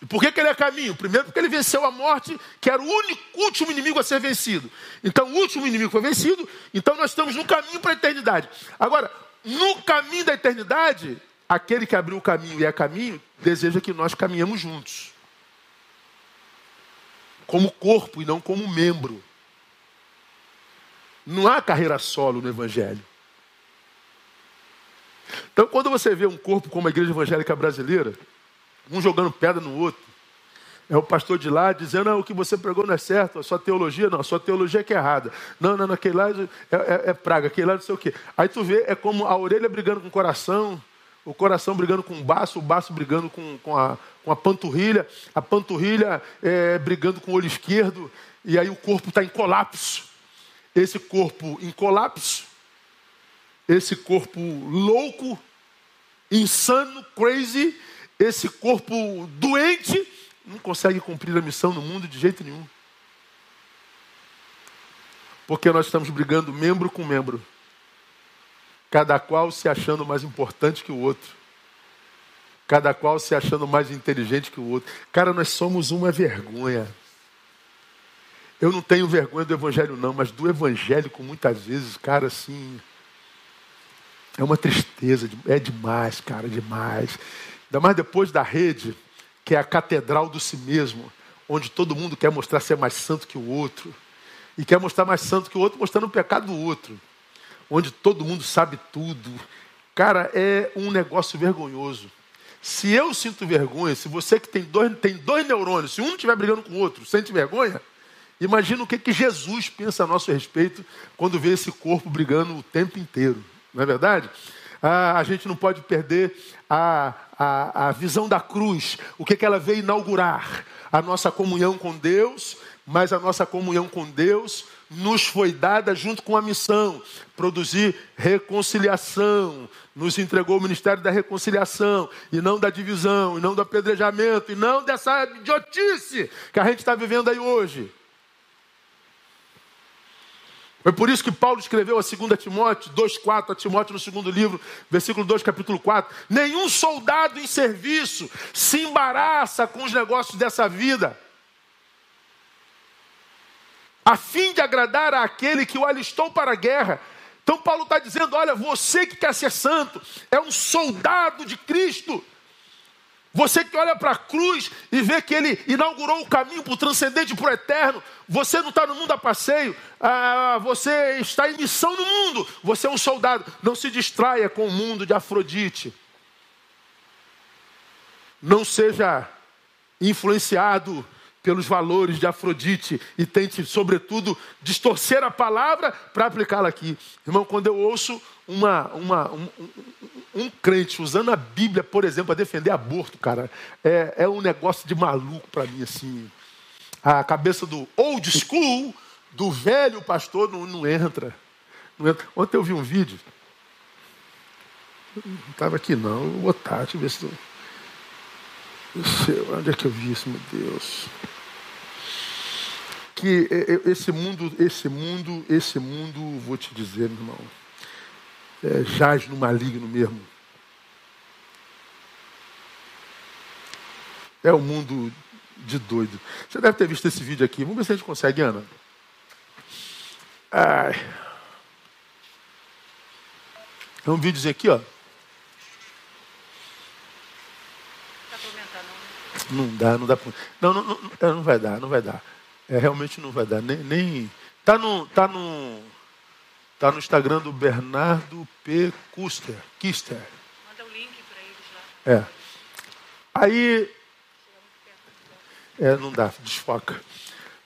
E por que, que ele é caminho? Primeiro, porque ele venceu a morte, que era o único, último inimigo a ser vencido. Então, o último inimigo foi vencido, então nós estamos no caminho para a eternidade. Agora, no caminho da eternidade, aquele que abriu o caminho e é caminho, deseja que nós caminhamos juntos. Como corpo e não como membro. Não há carreira solo no Evangelho. Então, quando você vê um corpo como a igreja evangélica brasileira, um jogando pedra no outro, é o pastor de lá dizendo: ah, o que você pregou não é certo, a sua teologia não, a sua teologia é que é errada. Não, não, não aquele lá é, é, é praga, aquele lá não sei o quê. Aí tu vê, é como a orelha brigando com o coração, o coração brigando com o baço, o baço brigando com, com, a, com a panturrilha, a panturrilha é, brigando com o olho esquerdo, e aí o corpo está em colapso. Esse corpo em colapso esse corpo louco, insano, crazy, esse corpo doente, não consegue cumprir a missão no mundo de jeito nenhum. Porque nós estamos brigando membro com membro, cada qual se achando mais importante que o outro, cada qual se achando mais inteligente que o outro. Cara, nós somos uma vergonha. Eu não tenho vergonha do evangelho, não, mas do evangélico, muitas vezes, cara, assim. É uma tristeza, é demais, cara, demais. Ainda mais depois da rede, que é a catedral do si mesmo, onde todo mundo quer mostrar ser mais santo que o outro. E quer mostrar mais santo que o outro, mostrando o pecado do outro. Onde todo mundo sabe tudo. Cara, é um negócio vergonhoso. Se eu sinto vergonha, se você que tem dois, tem dois neurônios, se um estiver brigando com o outro, sente vergonha, imagina o que, que Jesus pensa a nosso respeito quando vê esse corpo brigando o tempo inteiro. Não é verdade? Ah, a gente não pode perder a, a, a visão da cruz, o que, que ela veio inaugurar. A nossa comunhão com Deus, mas a nossa comunhão com Deus nos foi dada junto com a missão, produzir reconciliação. Nos entregou o ministério da reconciliação, e não da divisão, e não do apedrejamento, e não dessa idiotice que a gente está vivendo aí hoje. Foi por isso que Paulo escreveu a 2 Timóteo 2,4, a Timóteo no segundo livro, versículo 2, capítulo 4. Nenhum soldado em serviço se embaraça com os negócios dessa vida, a fim de agradar àquele que o alistou para a guerra. Então Paulo está dizendo: olha, você que quer ser santo, é um soldado de Cristo. Você que olha para a cruz e vê que ele inaugurou o caminho para o transcendente, para o eterno, você não está no mundo a passeio, ah, você está em missão no mundo, você é um soldado. Não se distraia com o mundo de Afrodite. Não seja influenciado pelos valores de Afrodite e tente, sobretudo, distorcer a palavra para aplicá-la aqui. Irmão, quando eu ouço uma, uma, um, um, crente usando a Bíblia, por exemplo, para defender aborto, cara, é, é um negócio de maluco para mim, assim. A cabeça do old school, do velho pastor, não, não, entra, não entra. Ontem eu vi um vídeo. Não estava aqui não, vou botar, deixa eu ver se. Onde é que eu vi isso, meu Deus? Que esse mundo, esse mundo, esse mundo, vou te dizer, meu irmão, é, jaz no maligno mesmo. É um mundo de doido. Você deve ter visto esse vídeo aqui. Vamos ver se a gente consegue, Ana. Ai. É um videozinho aqui, ó. Não dá, não dá. Não, não, não, é, não vai dar, não vai dar. É, realmente não vai dar. Nem, nem... Tá no, tá no, tá no Instagram do Bernardo P. Kuster. Kister. Manda o link para eles lá. É. Aí, é, não dá, desfoca.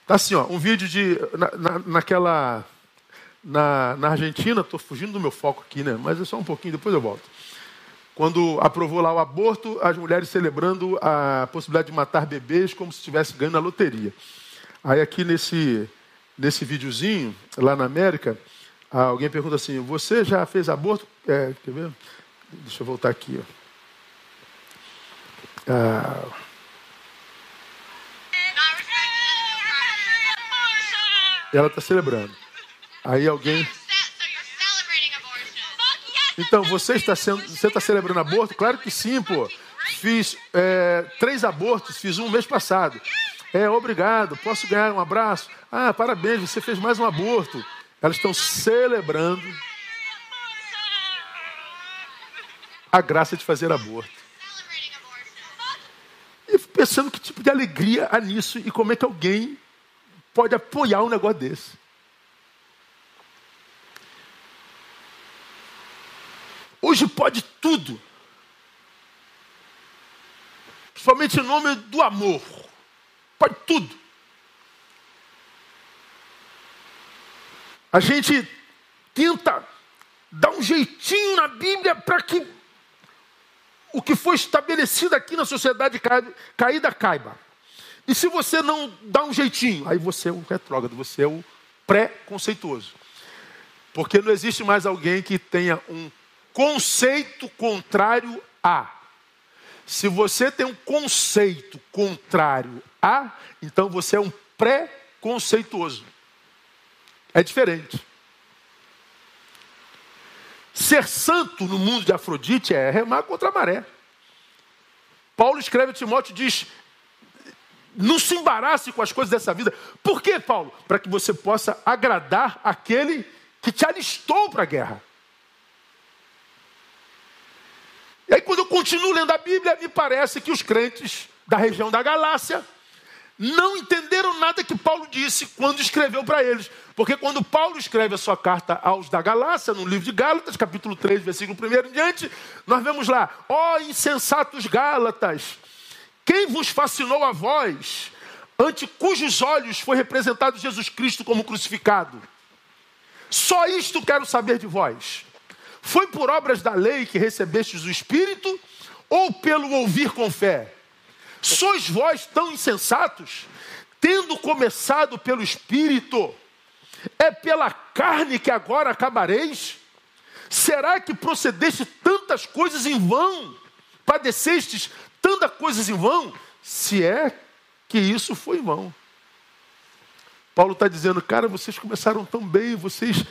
Tá assim, ó, um vídeo de na, na, naquela na, na Argentina, estou fugindo do meu foco aqui, né? Mas é só um pouquinho, depois eu volto quando aprovou lá o aborto, as mulheres celebrando a possibilidade de matar bebês como se estivesse ganhando na loteria. Aí aqui nesse, nesse videozinho, lá na América, alguém pergunta assim, você já fez aborto? É, quer ver? Deixa eu voltar aqui. Ó. Ah, ela está celebrando. Aí alguém então, você está, sendo, você está celebrando aborto? Claro que sim, pô. Fiz é, três abortos, fiz um mês passado. É, obrigado, posso ganhar um abraço? Ah, parabéns, você fez mais um aborto. Elas estão celebrando a graça de fazer aborto. E pensando que tipo de alegria há nisso e como é que alguém pode apoiar um negócio desse. Hoje pode tudo. Somente em nome do amor. Pode tudo. A gente tenta dar um jeitinho na Bíblia para que o que foi estabelecido aqui na sociedade caída caiba. E se você não dá um jeitinho, aí você é um retrógrado, você é o pré-conceituoso. Porque não existe mais alguém que tenha um conceito contrário a. Se você tem um conceito contrário a, então você é um pré-conceituoso. É diferente. Ser santo no mundo de Afrodite é remar contra a maré. Paulo escreve a Timóteo e diz: não se embarace com as coisas dessa vida. Por quê, Paulo? Para que você possa agradar aquele que te alistou para a guerra. E aí, quando eu continuo lendo a Bíblia, me parece que os crentes da região da Galácia não entenderam nada que Paulo disse quando escreveu para eles. Porque quando Paulo escreve a sua carta aos da Galácia, no livro de Gálatas, capítulo 3, versículo 1 em diante, nós vemos lá: ó oh, insensatos Gálatas, quem vos fascinou a vós, ante cujos olhos foi representado Jesus Cristo como crucificado? Só isto quero saber de vós. Foi por obras da lei que recebestes o Espírito ou pelo ouvir com fé? Sois vós tão insensatos, tendo começado pelo Espírito, é pela carne que agora acabareis? Será que procedeste tantas coisas em vão? Padecestes tantas coisas em vão? Se é que isso foi em vão. Paulo está dizendo, cara, vocês começaram tão bem, vocês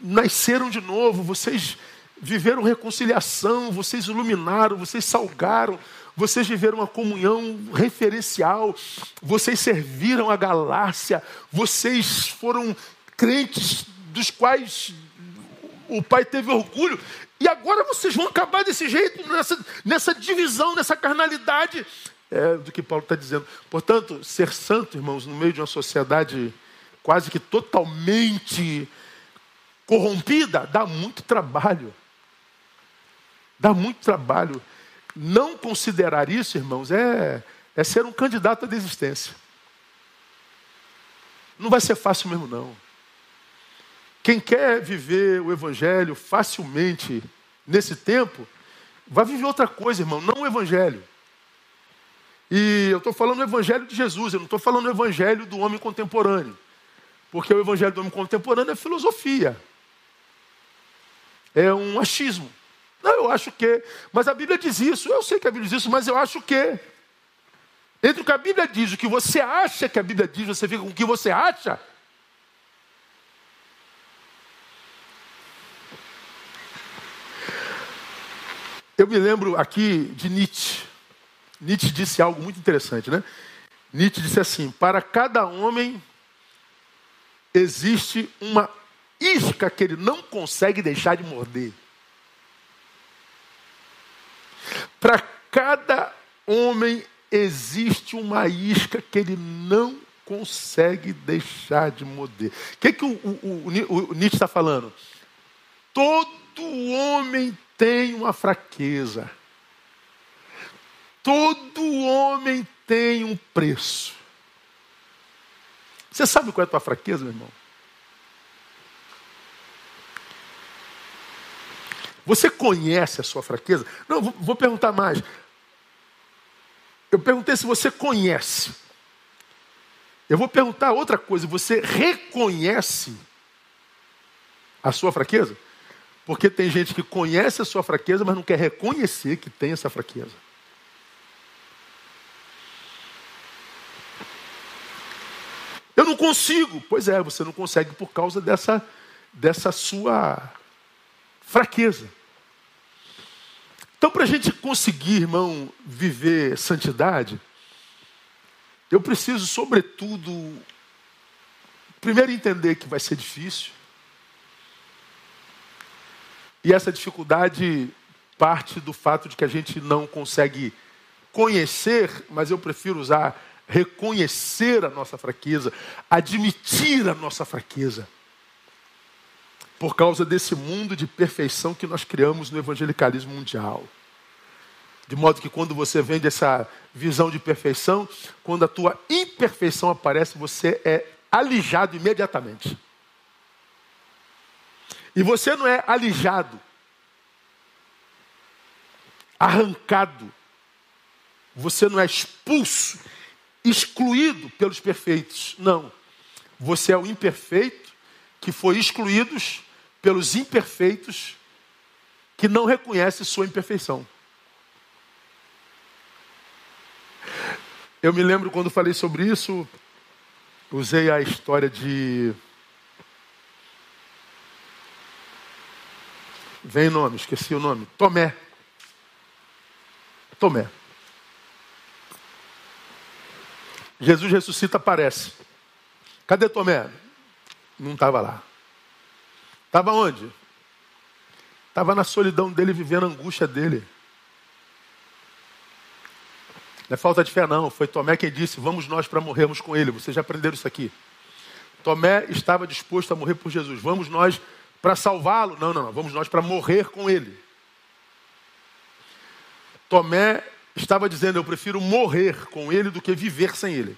nasceram de novo, vocês viveram reconciliação, vocês iluminaram, vocês salgaram, vocês viveram uma comunhão referencial, vocês serviram a galáxia, vocês foram crentes dos quais o Pai teve orgulho, e agora vocês vão acabar desse jeito, nessa, nessa divisão, nessa carnalidade. É do que Paulo está dizendo. Portanto, ser santo, irmãos, no meio de uma sociedade quase que totalmente corrompida, dá muito trabalho. Dá muito trabalho. Não considerar isso, irmãos, é, é ser um candidato à desistência. Não vai ser fácil mesmo, não. Quem quer viver o Evangelho facilmente nesse tempo, vai viver outra coisa, irmão, não o Evangelho. E eu estou falando do Evangelho de Jesus, eu não estou falando do Evangelho do homem contemporâneo. Porque o Evangelho do homem contemporâneo é filosofia é um achismo. Não, eu acho que. Mas a Bíblia diz isso. Eu sei que a Bíblia diz isso, mas eu acho que. Entre o que a Bíblia diz e o que você acha que a Bíblia diz, você fica com o que você acha. Eu me lembro aqui de Nietzsche. Nietzsche disse algo muito interessante, né? Nietzsche disse assim: para cada homem existe uma isca que ele não consegue deixar de morder. Para cada homem existe uma isca que ele não consegue deixar de morder. O que, que o, o, o, o Nietzsche está falando? Todo homem tem uma fraqueza. Todo homem tem um preço. Você sabe qual é a tua fraqueza, meu irmão? Você conhece a sua fraqueza? Não, vou, vou perguntar mais. Eu perguntei se você conhece. Eu vou perguntar outra coisa. Você reconhece a sua fraqueza? Porque tem gente que conhece a sua fraqueza, mas não quer reconhecer que tem essa fraqueza. Eu não consigo. Pois é, você não consegue por causa dessa, dessa sua fraqueza. Então, para a gente conseguir, irmão, viver santidade, eu preciso, sobretudo, primeiro entender que vai ser difícil. E essa dificuldade parte do fato de que a gente não consegue conhecer, mas eu prefiro usar reconhecer a nossa fraqueza, admitir a nossa fraqueza. Por causa desse mundo de perfeição que nós criamos no evangelicalismo mundial. De modo que quando você vende essa visão de perfeição, quando a tua imperfeição aparece, você é alijado imediatamente. E você não é alijado, arrancado, você não é expulso, excluído pelos perfeitos. Não. Você é o imperfeito que foi excluído pelos imperfeitos que não reconhecem sua imperfeição. Eu me lembro quando falei sobre isso, usei a história de Vem nome, esqueci o nome. Tomé. Tomé. Jesus ressuscita, aparece. Cadê Tomé? Não estava lá. Estava onde? Estava na solidão dele, vivendo a angústia dele. Não é falta de fé, não. Foi Tomé quem disse: Vamos nós para morrermos com ele. Vocês já aprenderam isso aqui. Tomé estava disposto a morrer por Jesus. Vamos nós para salvá-lo. Não, não, não. Vamos nós para morrer com ele. Tomé estava dizendo: Eu prefiro morrer com ele do que viver sem ele.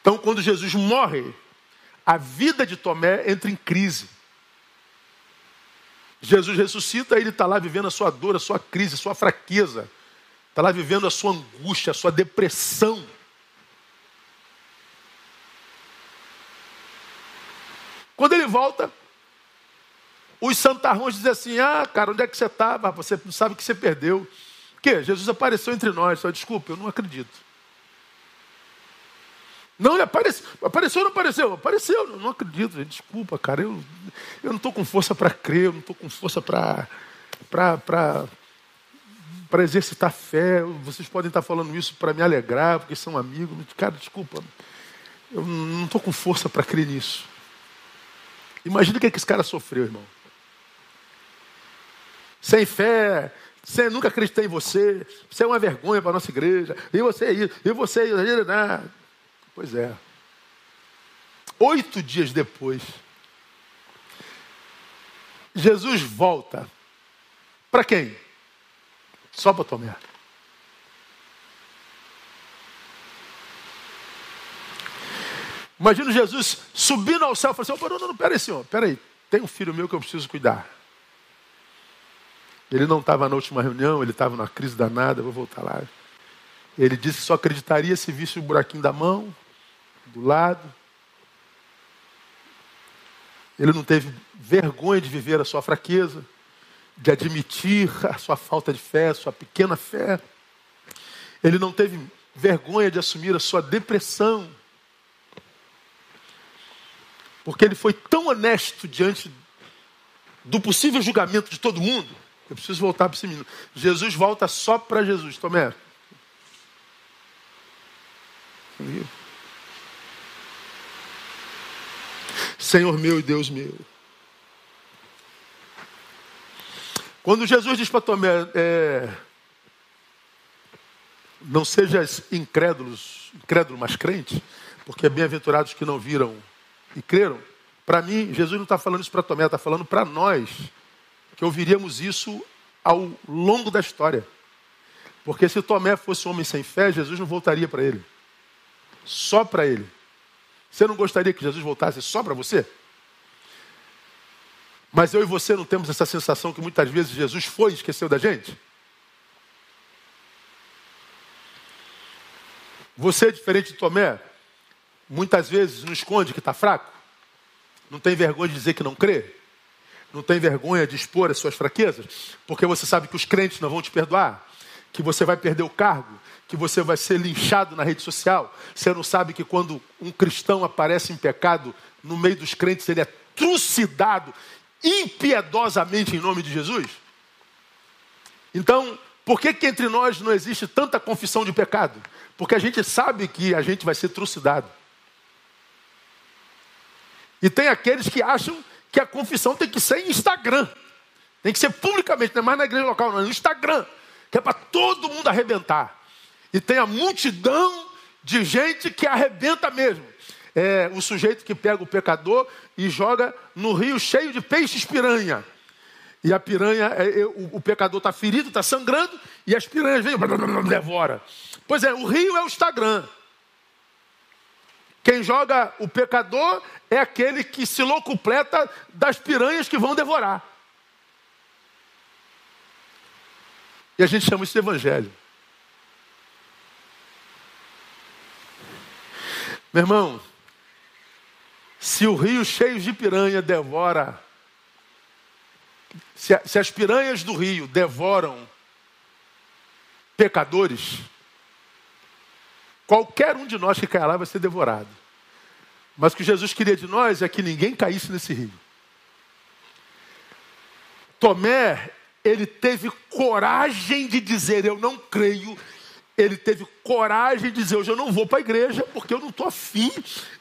Então, quando Jesus morre, a vida de Tomé entra em crise. Jesus ressuscita, ele está lá vivendo a sua dor, a sua crise, a sua fraqueza. Está lá vivendo a sua angústia, a sua depressão. Quando ele volta, os santarrões dizem assim: Ah, cara, onde é que você estava? Você não sabe que você perdeu. O quê? Jesus apareceu entre nós. Só desculpa, eu não acredito. Não, ele apareceu. Apareceu ou não apareceu? Apareceu. Eu não acredito. Desculpa, cara. Eu, eu não estou com força para crer, eu não estou com força para para exercitar fé. Vocês podem estar falando isso para me alegrar, porque são amigos. Cara, desculpa. Eu não estou com força para crer nisso. Imagina o que, é que esse cara sofreu, irmão sem fé, nunca acreditei em você, você é uma vergonha para a nossa igreja, e você é isso, e você é isso. Pois é. Oito dias depois, Jesus volta. Para quem? Só para Tomé. Imagina Jesus subindo ao céu e falando assim: oh, não, não, não, peraí, senhor, peraí, tem um filho meu que eu preciso cuidar. Ele não estava na última reunião, ele estava na crise danada, vou voltar lá. Ele disse que só acreditaria se visse o buraquinho da mão, do lado. Ele não teve vergonha de viver a sua fraqueza. de admitir a sua falta de fé, a sua pequena fé. Ele não teve vergonha de assumir a sua depressão. Porque ele foi tão honesto diante do possível julgamento de todo mundo. Eu preciso voltar para esse menino. Jesus volta só para Jesus, Tomé. Senhor meu e Deus meu. Quando Jesus diz para Tomé, é, não sejas incrédulos, incrédulo, mas crente, porque é bem-aventurados que não viram e creram. Para mim, Jesus não está falando isso para Tomé, está falando para nós, que ouviríamos isso ao longo da história. Porque se Tomé fosse um homem sem fé, Jesus não voltaria para ele. Só para ele. Você não gostaria que Jesus voltasse só para você? Mas eu e você não temos essa sensação que muitas vezes Jesus foi e esqueceu da gente? Você, diferente de Tomé, muitas vezes não esconde que está fraco, não tem vergonha de dizer que não crê, não tem vergonha de expor as suas fraquezas, porque você sabe que os crentes não vão te perdoar, que você vai perder o cargo, que você vai ser linchado na rede social. Você não sabe que quando um cristão aparece em pecado, no meio dos crentes ele é trucidado impiedosamente em nome de Jesus? Então, por que, que entre nós não existe tanta confissão de pecado? Porque a gente sabe que a gente vai ser trucidado. E tem aqueles que acham que a confissão tem que ser em Instagram. Tem que ser publicamente, não é mais na igreja local, não, é no Instagram. Que é para todo mundo arrebentar. E tem a multidão de gente que arrebenta mesmo é, o sujeito que pega o pecador e joga no rio cheio de peixes piranha. E a piranha, é, é, o, o, pecador está ferido, está sangrando, e as piranhas vêm devora. Pois é, o rio é o Instagram. Quem joga o pecador é aquele que se locupleta das piranhas que vão devorar. E a gente chama isso de evangelho. Meu irmão, se o rio cheio de piranha devora, se, se as piranhas do rio devoram pecadores, qualquer um de nós que cair lá vai ser devorado. Mas o que Jesus queria de nós é que ninguém caísse nesse rio. Tomé, ele teve coragem de dizer: Eu não creio ele teve coragem de dizer: Hoje eu não vou para a igreja porque eu não estou afim,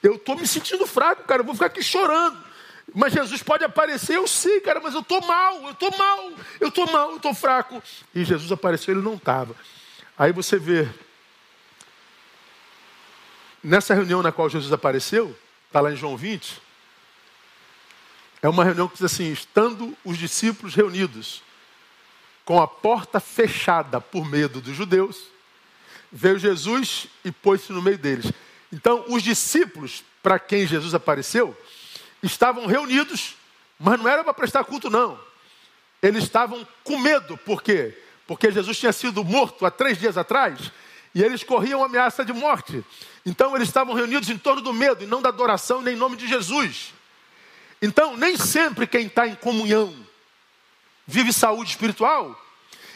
eu estou me sentindo fraco, cara, eu vou ficar aqui chorando. Mas Jesus pode aparecer, eu sei, cara, mas eu estou mal, eu estou mal, eu estou mal, eu estou fraco. E Jesus apareceu, ele não estava. Aí você vê, nessa reunião na qual Jesus apareceu, está lá em João 20, é uma reunião que diz assim: estando os discípulos reunidos, com a porta fechada por medo dos judeus, veio Jesus e pôs-se no meio deles. Então, os discípulos, para quem Jesus apareceu, estavam reunidos, mas não era para prestar culto, não. Eles estavam com medo, por quê? Porque Jesus tinha sido morto há três dias atrás e eles corriam ameaça de morte. Então, eles estavam reunidos em torno do medo e não da adoração, nem em nome de Jesus. Então, nem sempre quem está em comunhão vive saúde espiritual,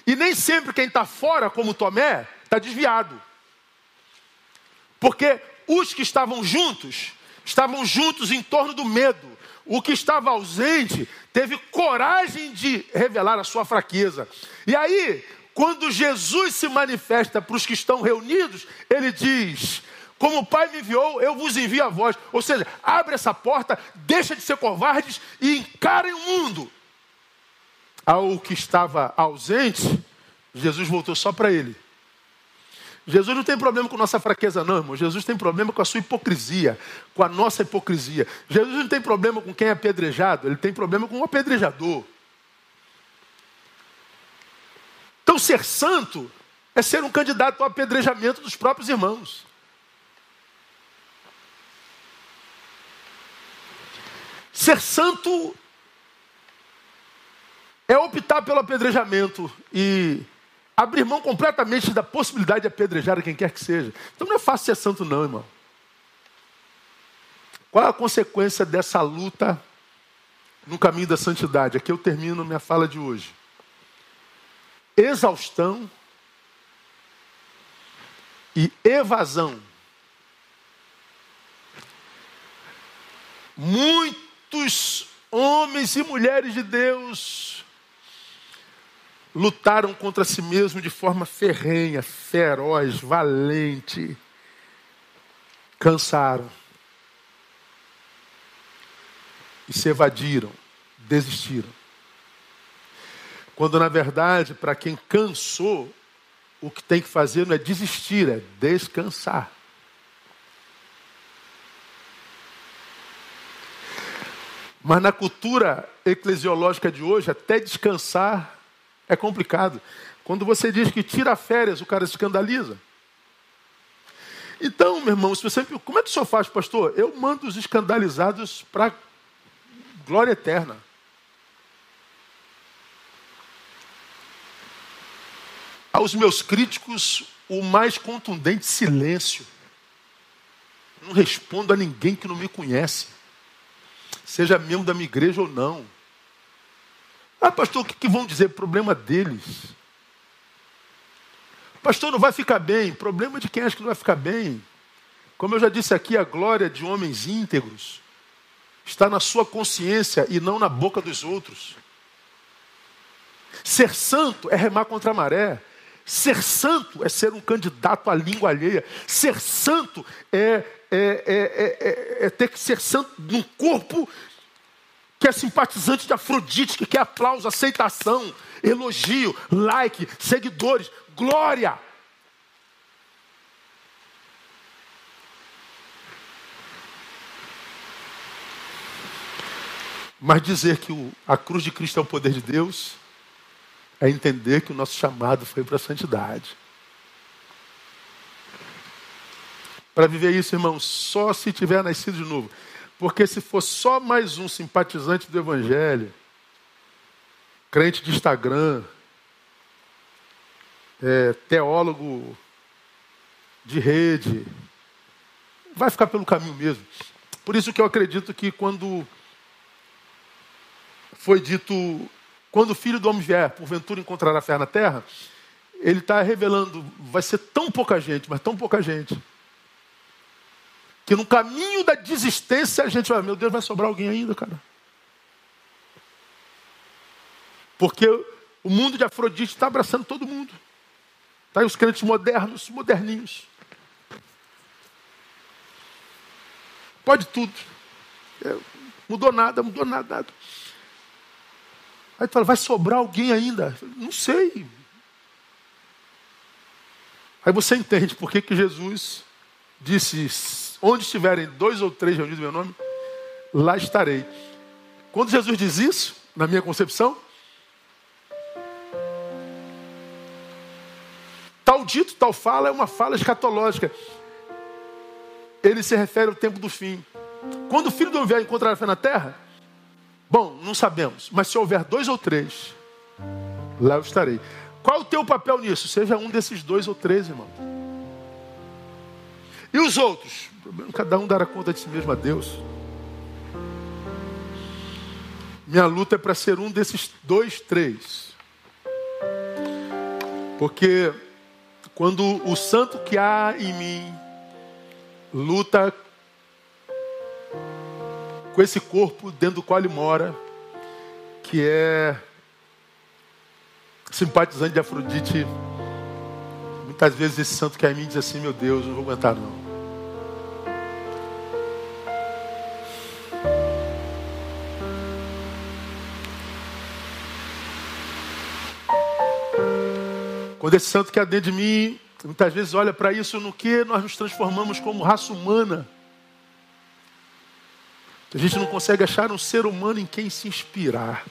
e nem sempre quem está fora, como Tomé, está desviado. Porque os que estavam juntos, estavam juntos em torno do medo. O que estava ausente teve coragem de revelar a sua fraqueza. E aí, quando Jesus se manifesta para os que estão reunidos, ele diz: Como o Pai me enviou, eu vos envio a voz. Ou seja, abre essa porta, deixa de ser covardes e encarem o mundo. Ao que estava ausente, Jesus voltou só para ele. Jesus não tem problema com nossa fraqueza, não, irmão. Jesus tem problema com a sua hipocrisia, com a nossa hipocrisia. Jesus não tem problema com quem é apedrejado, ele tem problema com o apedrejador. Então, ser santo é ser um candidato ao apedrejamento dos próprios irmãos. Ser santo é optar pelo apedrejamento e abrir mão completamente da possibilidade de apedrejar quem quer que seja. Então não é fácil ser santo, não, irmão. Qual é a consequência dessa luta no caminho da santidade? Aqui eu termino minha fala de hoje. exaustão e evasão. Muitos homens e mulheres de Deus lutaram contra si mesmo de forma ferrenha, feroz, valente. Cansaram. E se evadiram, desistiram. Quando na verdade, para quem cansou, o que tem que fazer não é desistir, é descansar. Mas na cultura eclesiológica de hoje, até descansar é complicado. Quando você diz que tira férias, o cara escandaliza. Então, meu irmão, se você, como é que o senhor faz, pastor? Eu mando os escandalizados para glória eterna. Aos meus críticos, o mais contundente silêncio. Não respondo a ninguém que não me conhece, seja membro da minha igreja ou não. Ah, pastor, o que, que vão dizer? Problema deles. Pastor, não vai ficar bem. Problema de quem acha que não vai ficar bem. Como eu já disse aqui, a glória de homens íntegros está na sua consciência e não na boca dos outros. Ser santo é remar contra a maré. Ser santo é ser um candidato à língua alheia. Ser santo é, é, é, é, ter que ser santo num corpo que é simpatizante de Afrodite, que quer aplauso, aceitação, elogio, like, seguidores, glória. Mas dizer que o, a cruz de Cristo é o poder de Deus é entender que o nosso chamado foi para a santidade. Para viver isso, irmão, só se tiver nascido de novo. Porque se for só mais um simpatizante do Evangelho, crente de Instagram, é, teólogo de rede, vai ficar pelo caminho mesmo. Por isso que eu acredito que quando foi dito, quando o filho do homem vier, porventura encontrará fé na terra, ele está revelando, vai ser tão pouca gente, mas tão pouca gente que no caminho da desistência a gente vai, meu Deus, vai sobrar alguém ainda, cara. Porque o mundo de Afrodite está abraçando todo mundo. Está aí os crentes modernos, moderninhos. Pode tudo. É, mudou nada, mudou nada, nada. Aí tu fala, vai sobrar alguém ainda? Não sei. Aí você entende por que, que Jesus disse Onde estiverem dois ou três reunidos em meu nome, lá estarei. Quando Jesus diz isso, na minha concepção, tal dito, tal fala é uma fala escatológica. Ele se refere ao tempo do fim. Quando o filho do homem encontrar a fé na terra, bom, não sabemos, mas se houver dois ou três, lá eu estarei. Qual o teu papel nisso? Seja um desses dois ou três, irmão. E os outros? problema cada um dará conta de si mesmo a Deus. Minha luta é para ser um desses dois, três. Porque quando o santo que há em mim luta com esse corpo dentro do qual ele mora, que é simpatizante de Afrodite, muitas vezes esse santo que há em mim diz assim: Meu Deus, não vou aguentar não. Quando esse santo que há dentro de mim, muitas vezes olha para isso no que nós nos transformamos como raça humana. A gente não consegue achar um ser humano em quem se inspirar.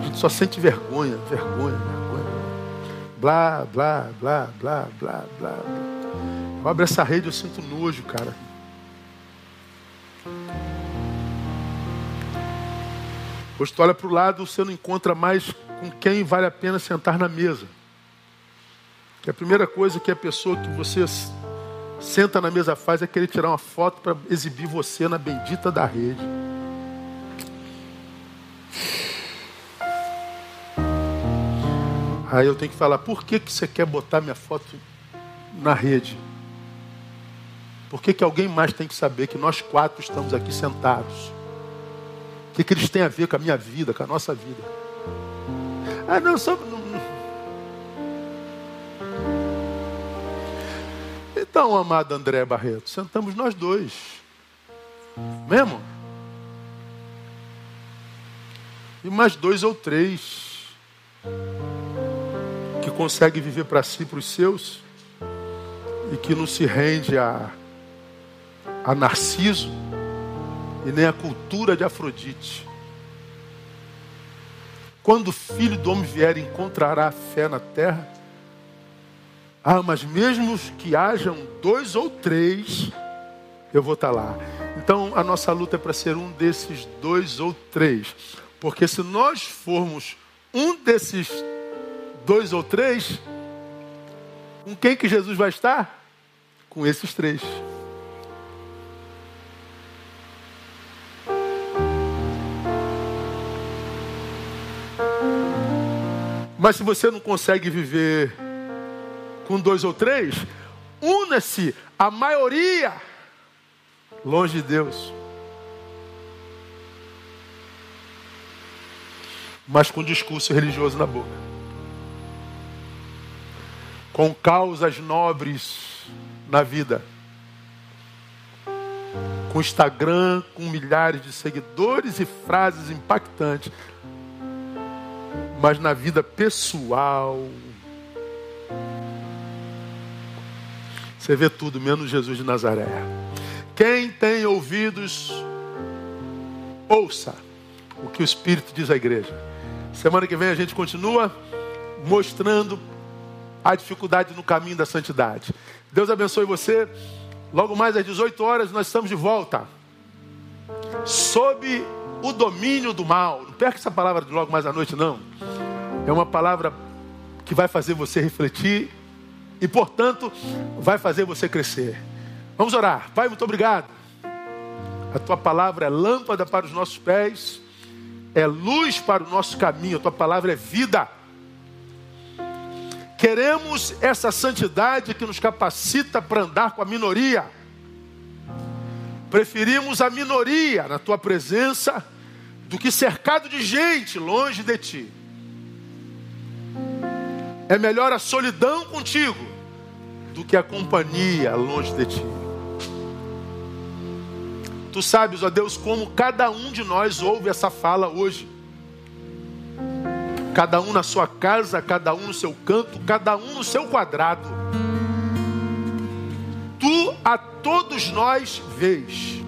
A gente só sente vergonha, vergonha, vergonha. Blá, blá, blá, blá, blá, blá. Eu abro essa rede, eu sinto nojo, cara. Pois tu olha para o lado, você não encontra mais com quem vale a pena sentar na mesa. Que a primeira coisa que a pessoa que você senta na mesa faz é querer tirar uma foto para exibir você na bendita da rede. Aí eu tenho que falar, por que, que você quer botar minha foto na rede? Por que, que alguém mais tem que saber que nós quatro estamos aqui sentados? O que, que eles têm a ver com a minha vida, com a nossa vida? Ah, não, só. Então, amado André Barreto, sentamos nós dois. Mesmo? E mais dois ou três que consegue viver para si, para os seus, e que não se rende a, a Narciso e nem a cultura de Afrodite. Quando o filho do homem vier, encontrará fé na terra? Ah, mas mesmo que hajam dois ou três, eu vou estar lá. Então a nossa luta é para ser um desses dois ou três. Porque se nós formos um desses dois ou três, com quem que Jesus vai estar? Com esses três. Mas se você não consegue viver com dois ou três, una-se a maioria longe de Deus. Mas com discurso religioso na boca. Com causas nobres na vida. Com Instagram, com milhares de seguidores e frases impactantes mas na vida pessoal. Você vê tudo, menos Jesus de Nazaré. Quem tem ouvidos, ouça o que o Espírito diz à igreja. Semana que vem a gente continua mostrando a dificuldade no caminho da santidade. Deus abençoe você. Logo mais às 18 horas nós estamos de volta. Sob o domínio do mal. Não perca essa palavra de logo mais à noite, não. É uma palavra que vai fazer você refletir e, portanto, vai fazer você crescer. Vamos orar. Pai, muito obrigado. A tua palavra é lâmpada para os nossos pés, é luz para o nosso caminho. A tua palavra é vida. Queremos essa santidade que nos capacita para andar com a minoria. Preferimos a minoria na tua presença do que cercado de gente longe de ti. É melhor a solidão contigo do que a companhia longe de ti. Tu sabes, ó Deus, como cada um de nós ouve essa fala hoje. Cada um na sua casa, cada um no seu canto, cada um no seu quadrado. Tu a todos nós vês.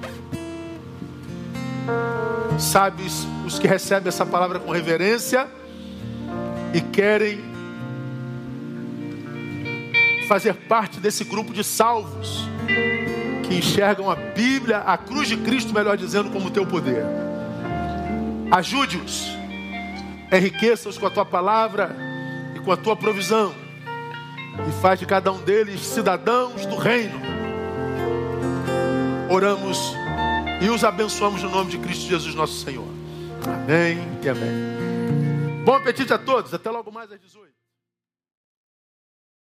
Sabes os que recebem essa palavra com reverência e querem fazer parte desse grupo de salvos que enxergam a Bíblia, a cruz de Cristo, melhor dizendo, como teu poder. Ajude-os, enriqueça-os com a tua palavra e com a tua provisão, e faz de cada um deles cidadãos do reino. Oramos e os abençoamos no nome de Cristo Jesus, nosso Senhor. Amém e amém. Bom apetite a todos, até logo mais às 18.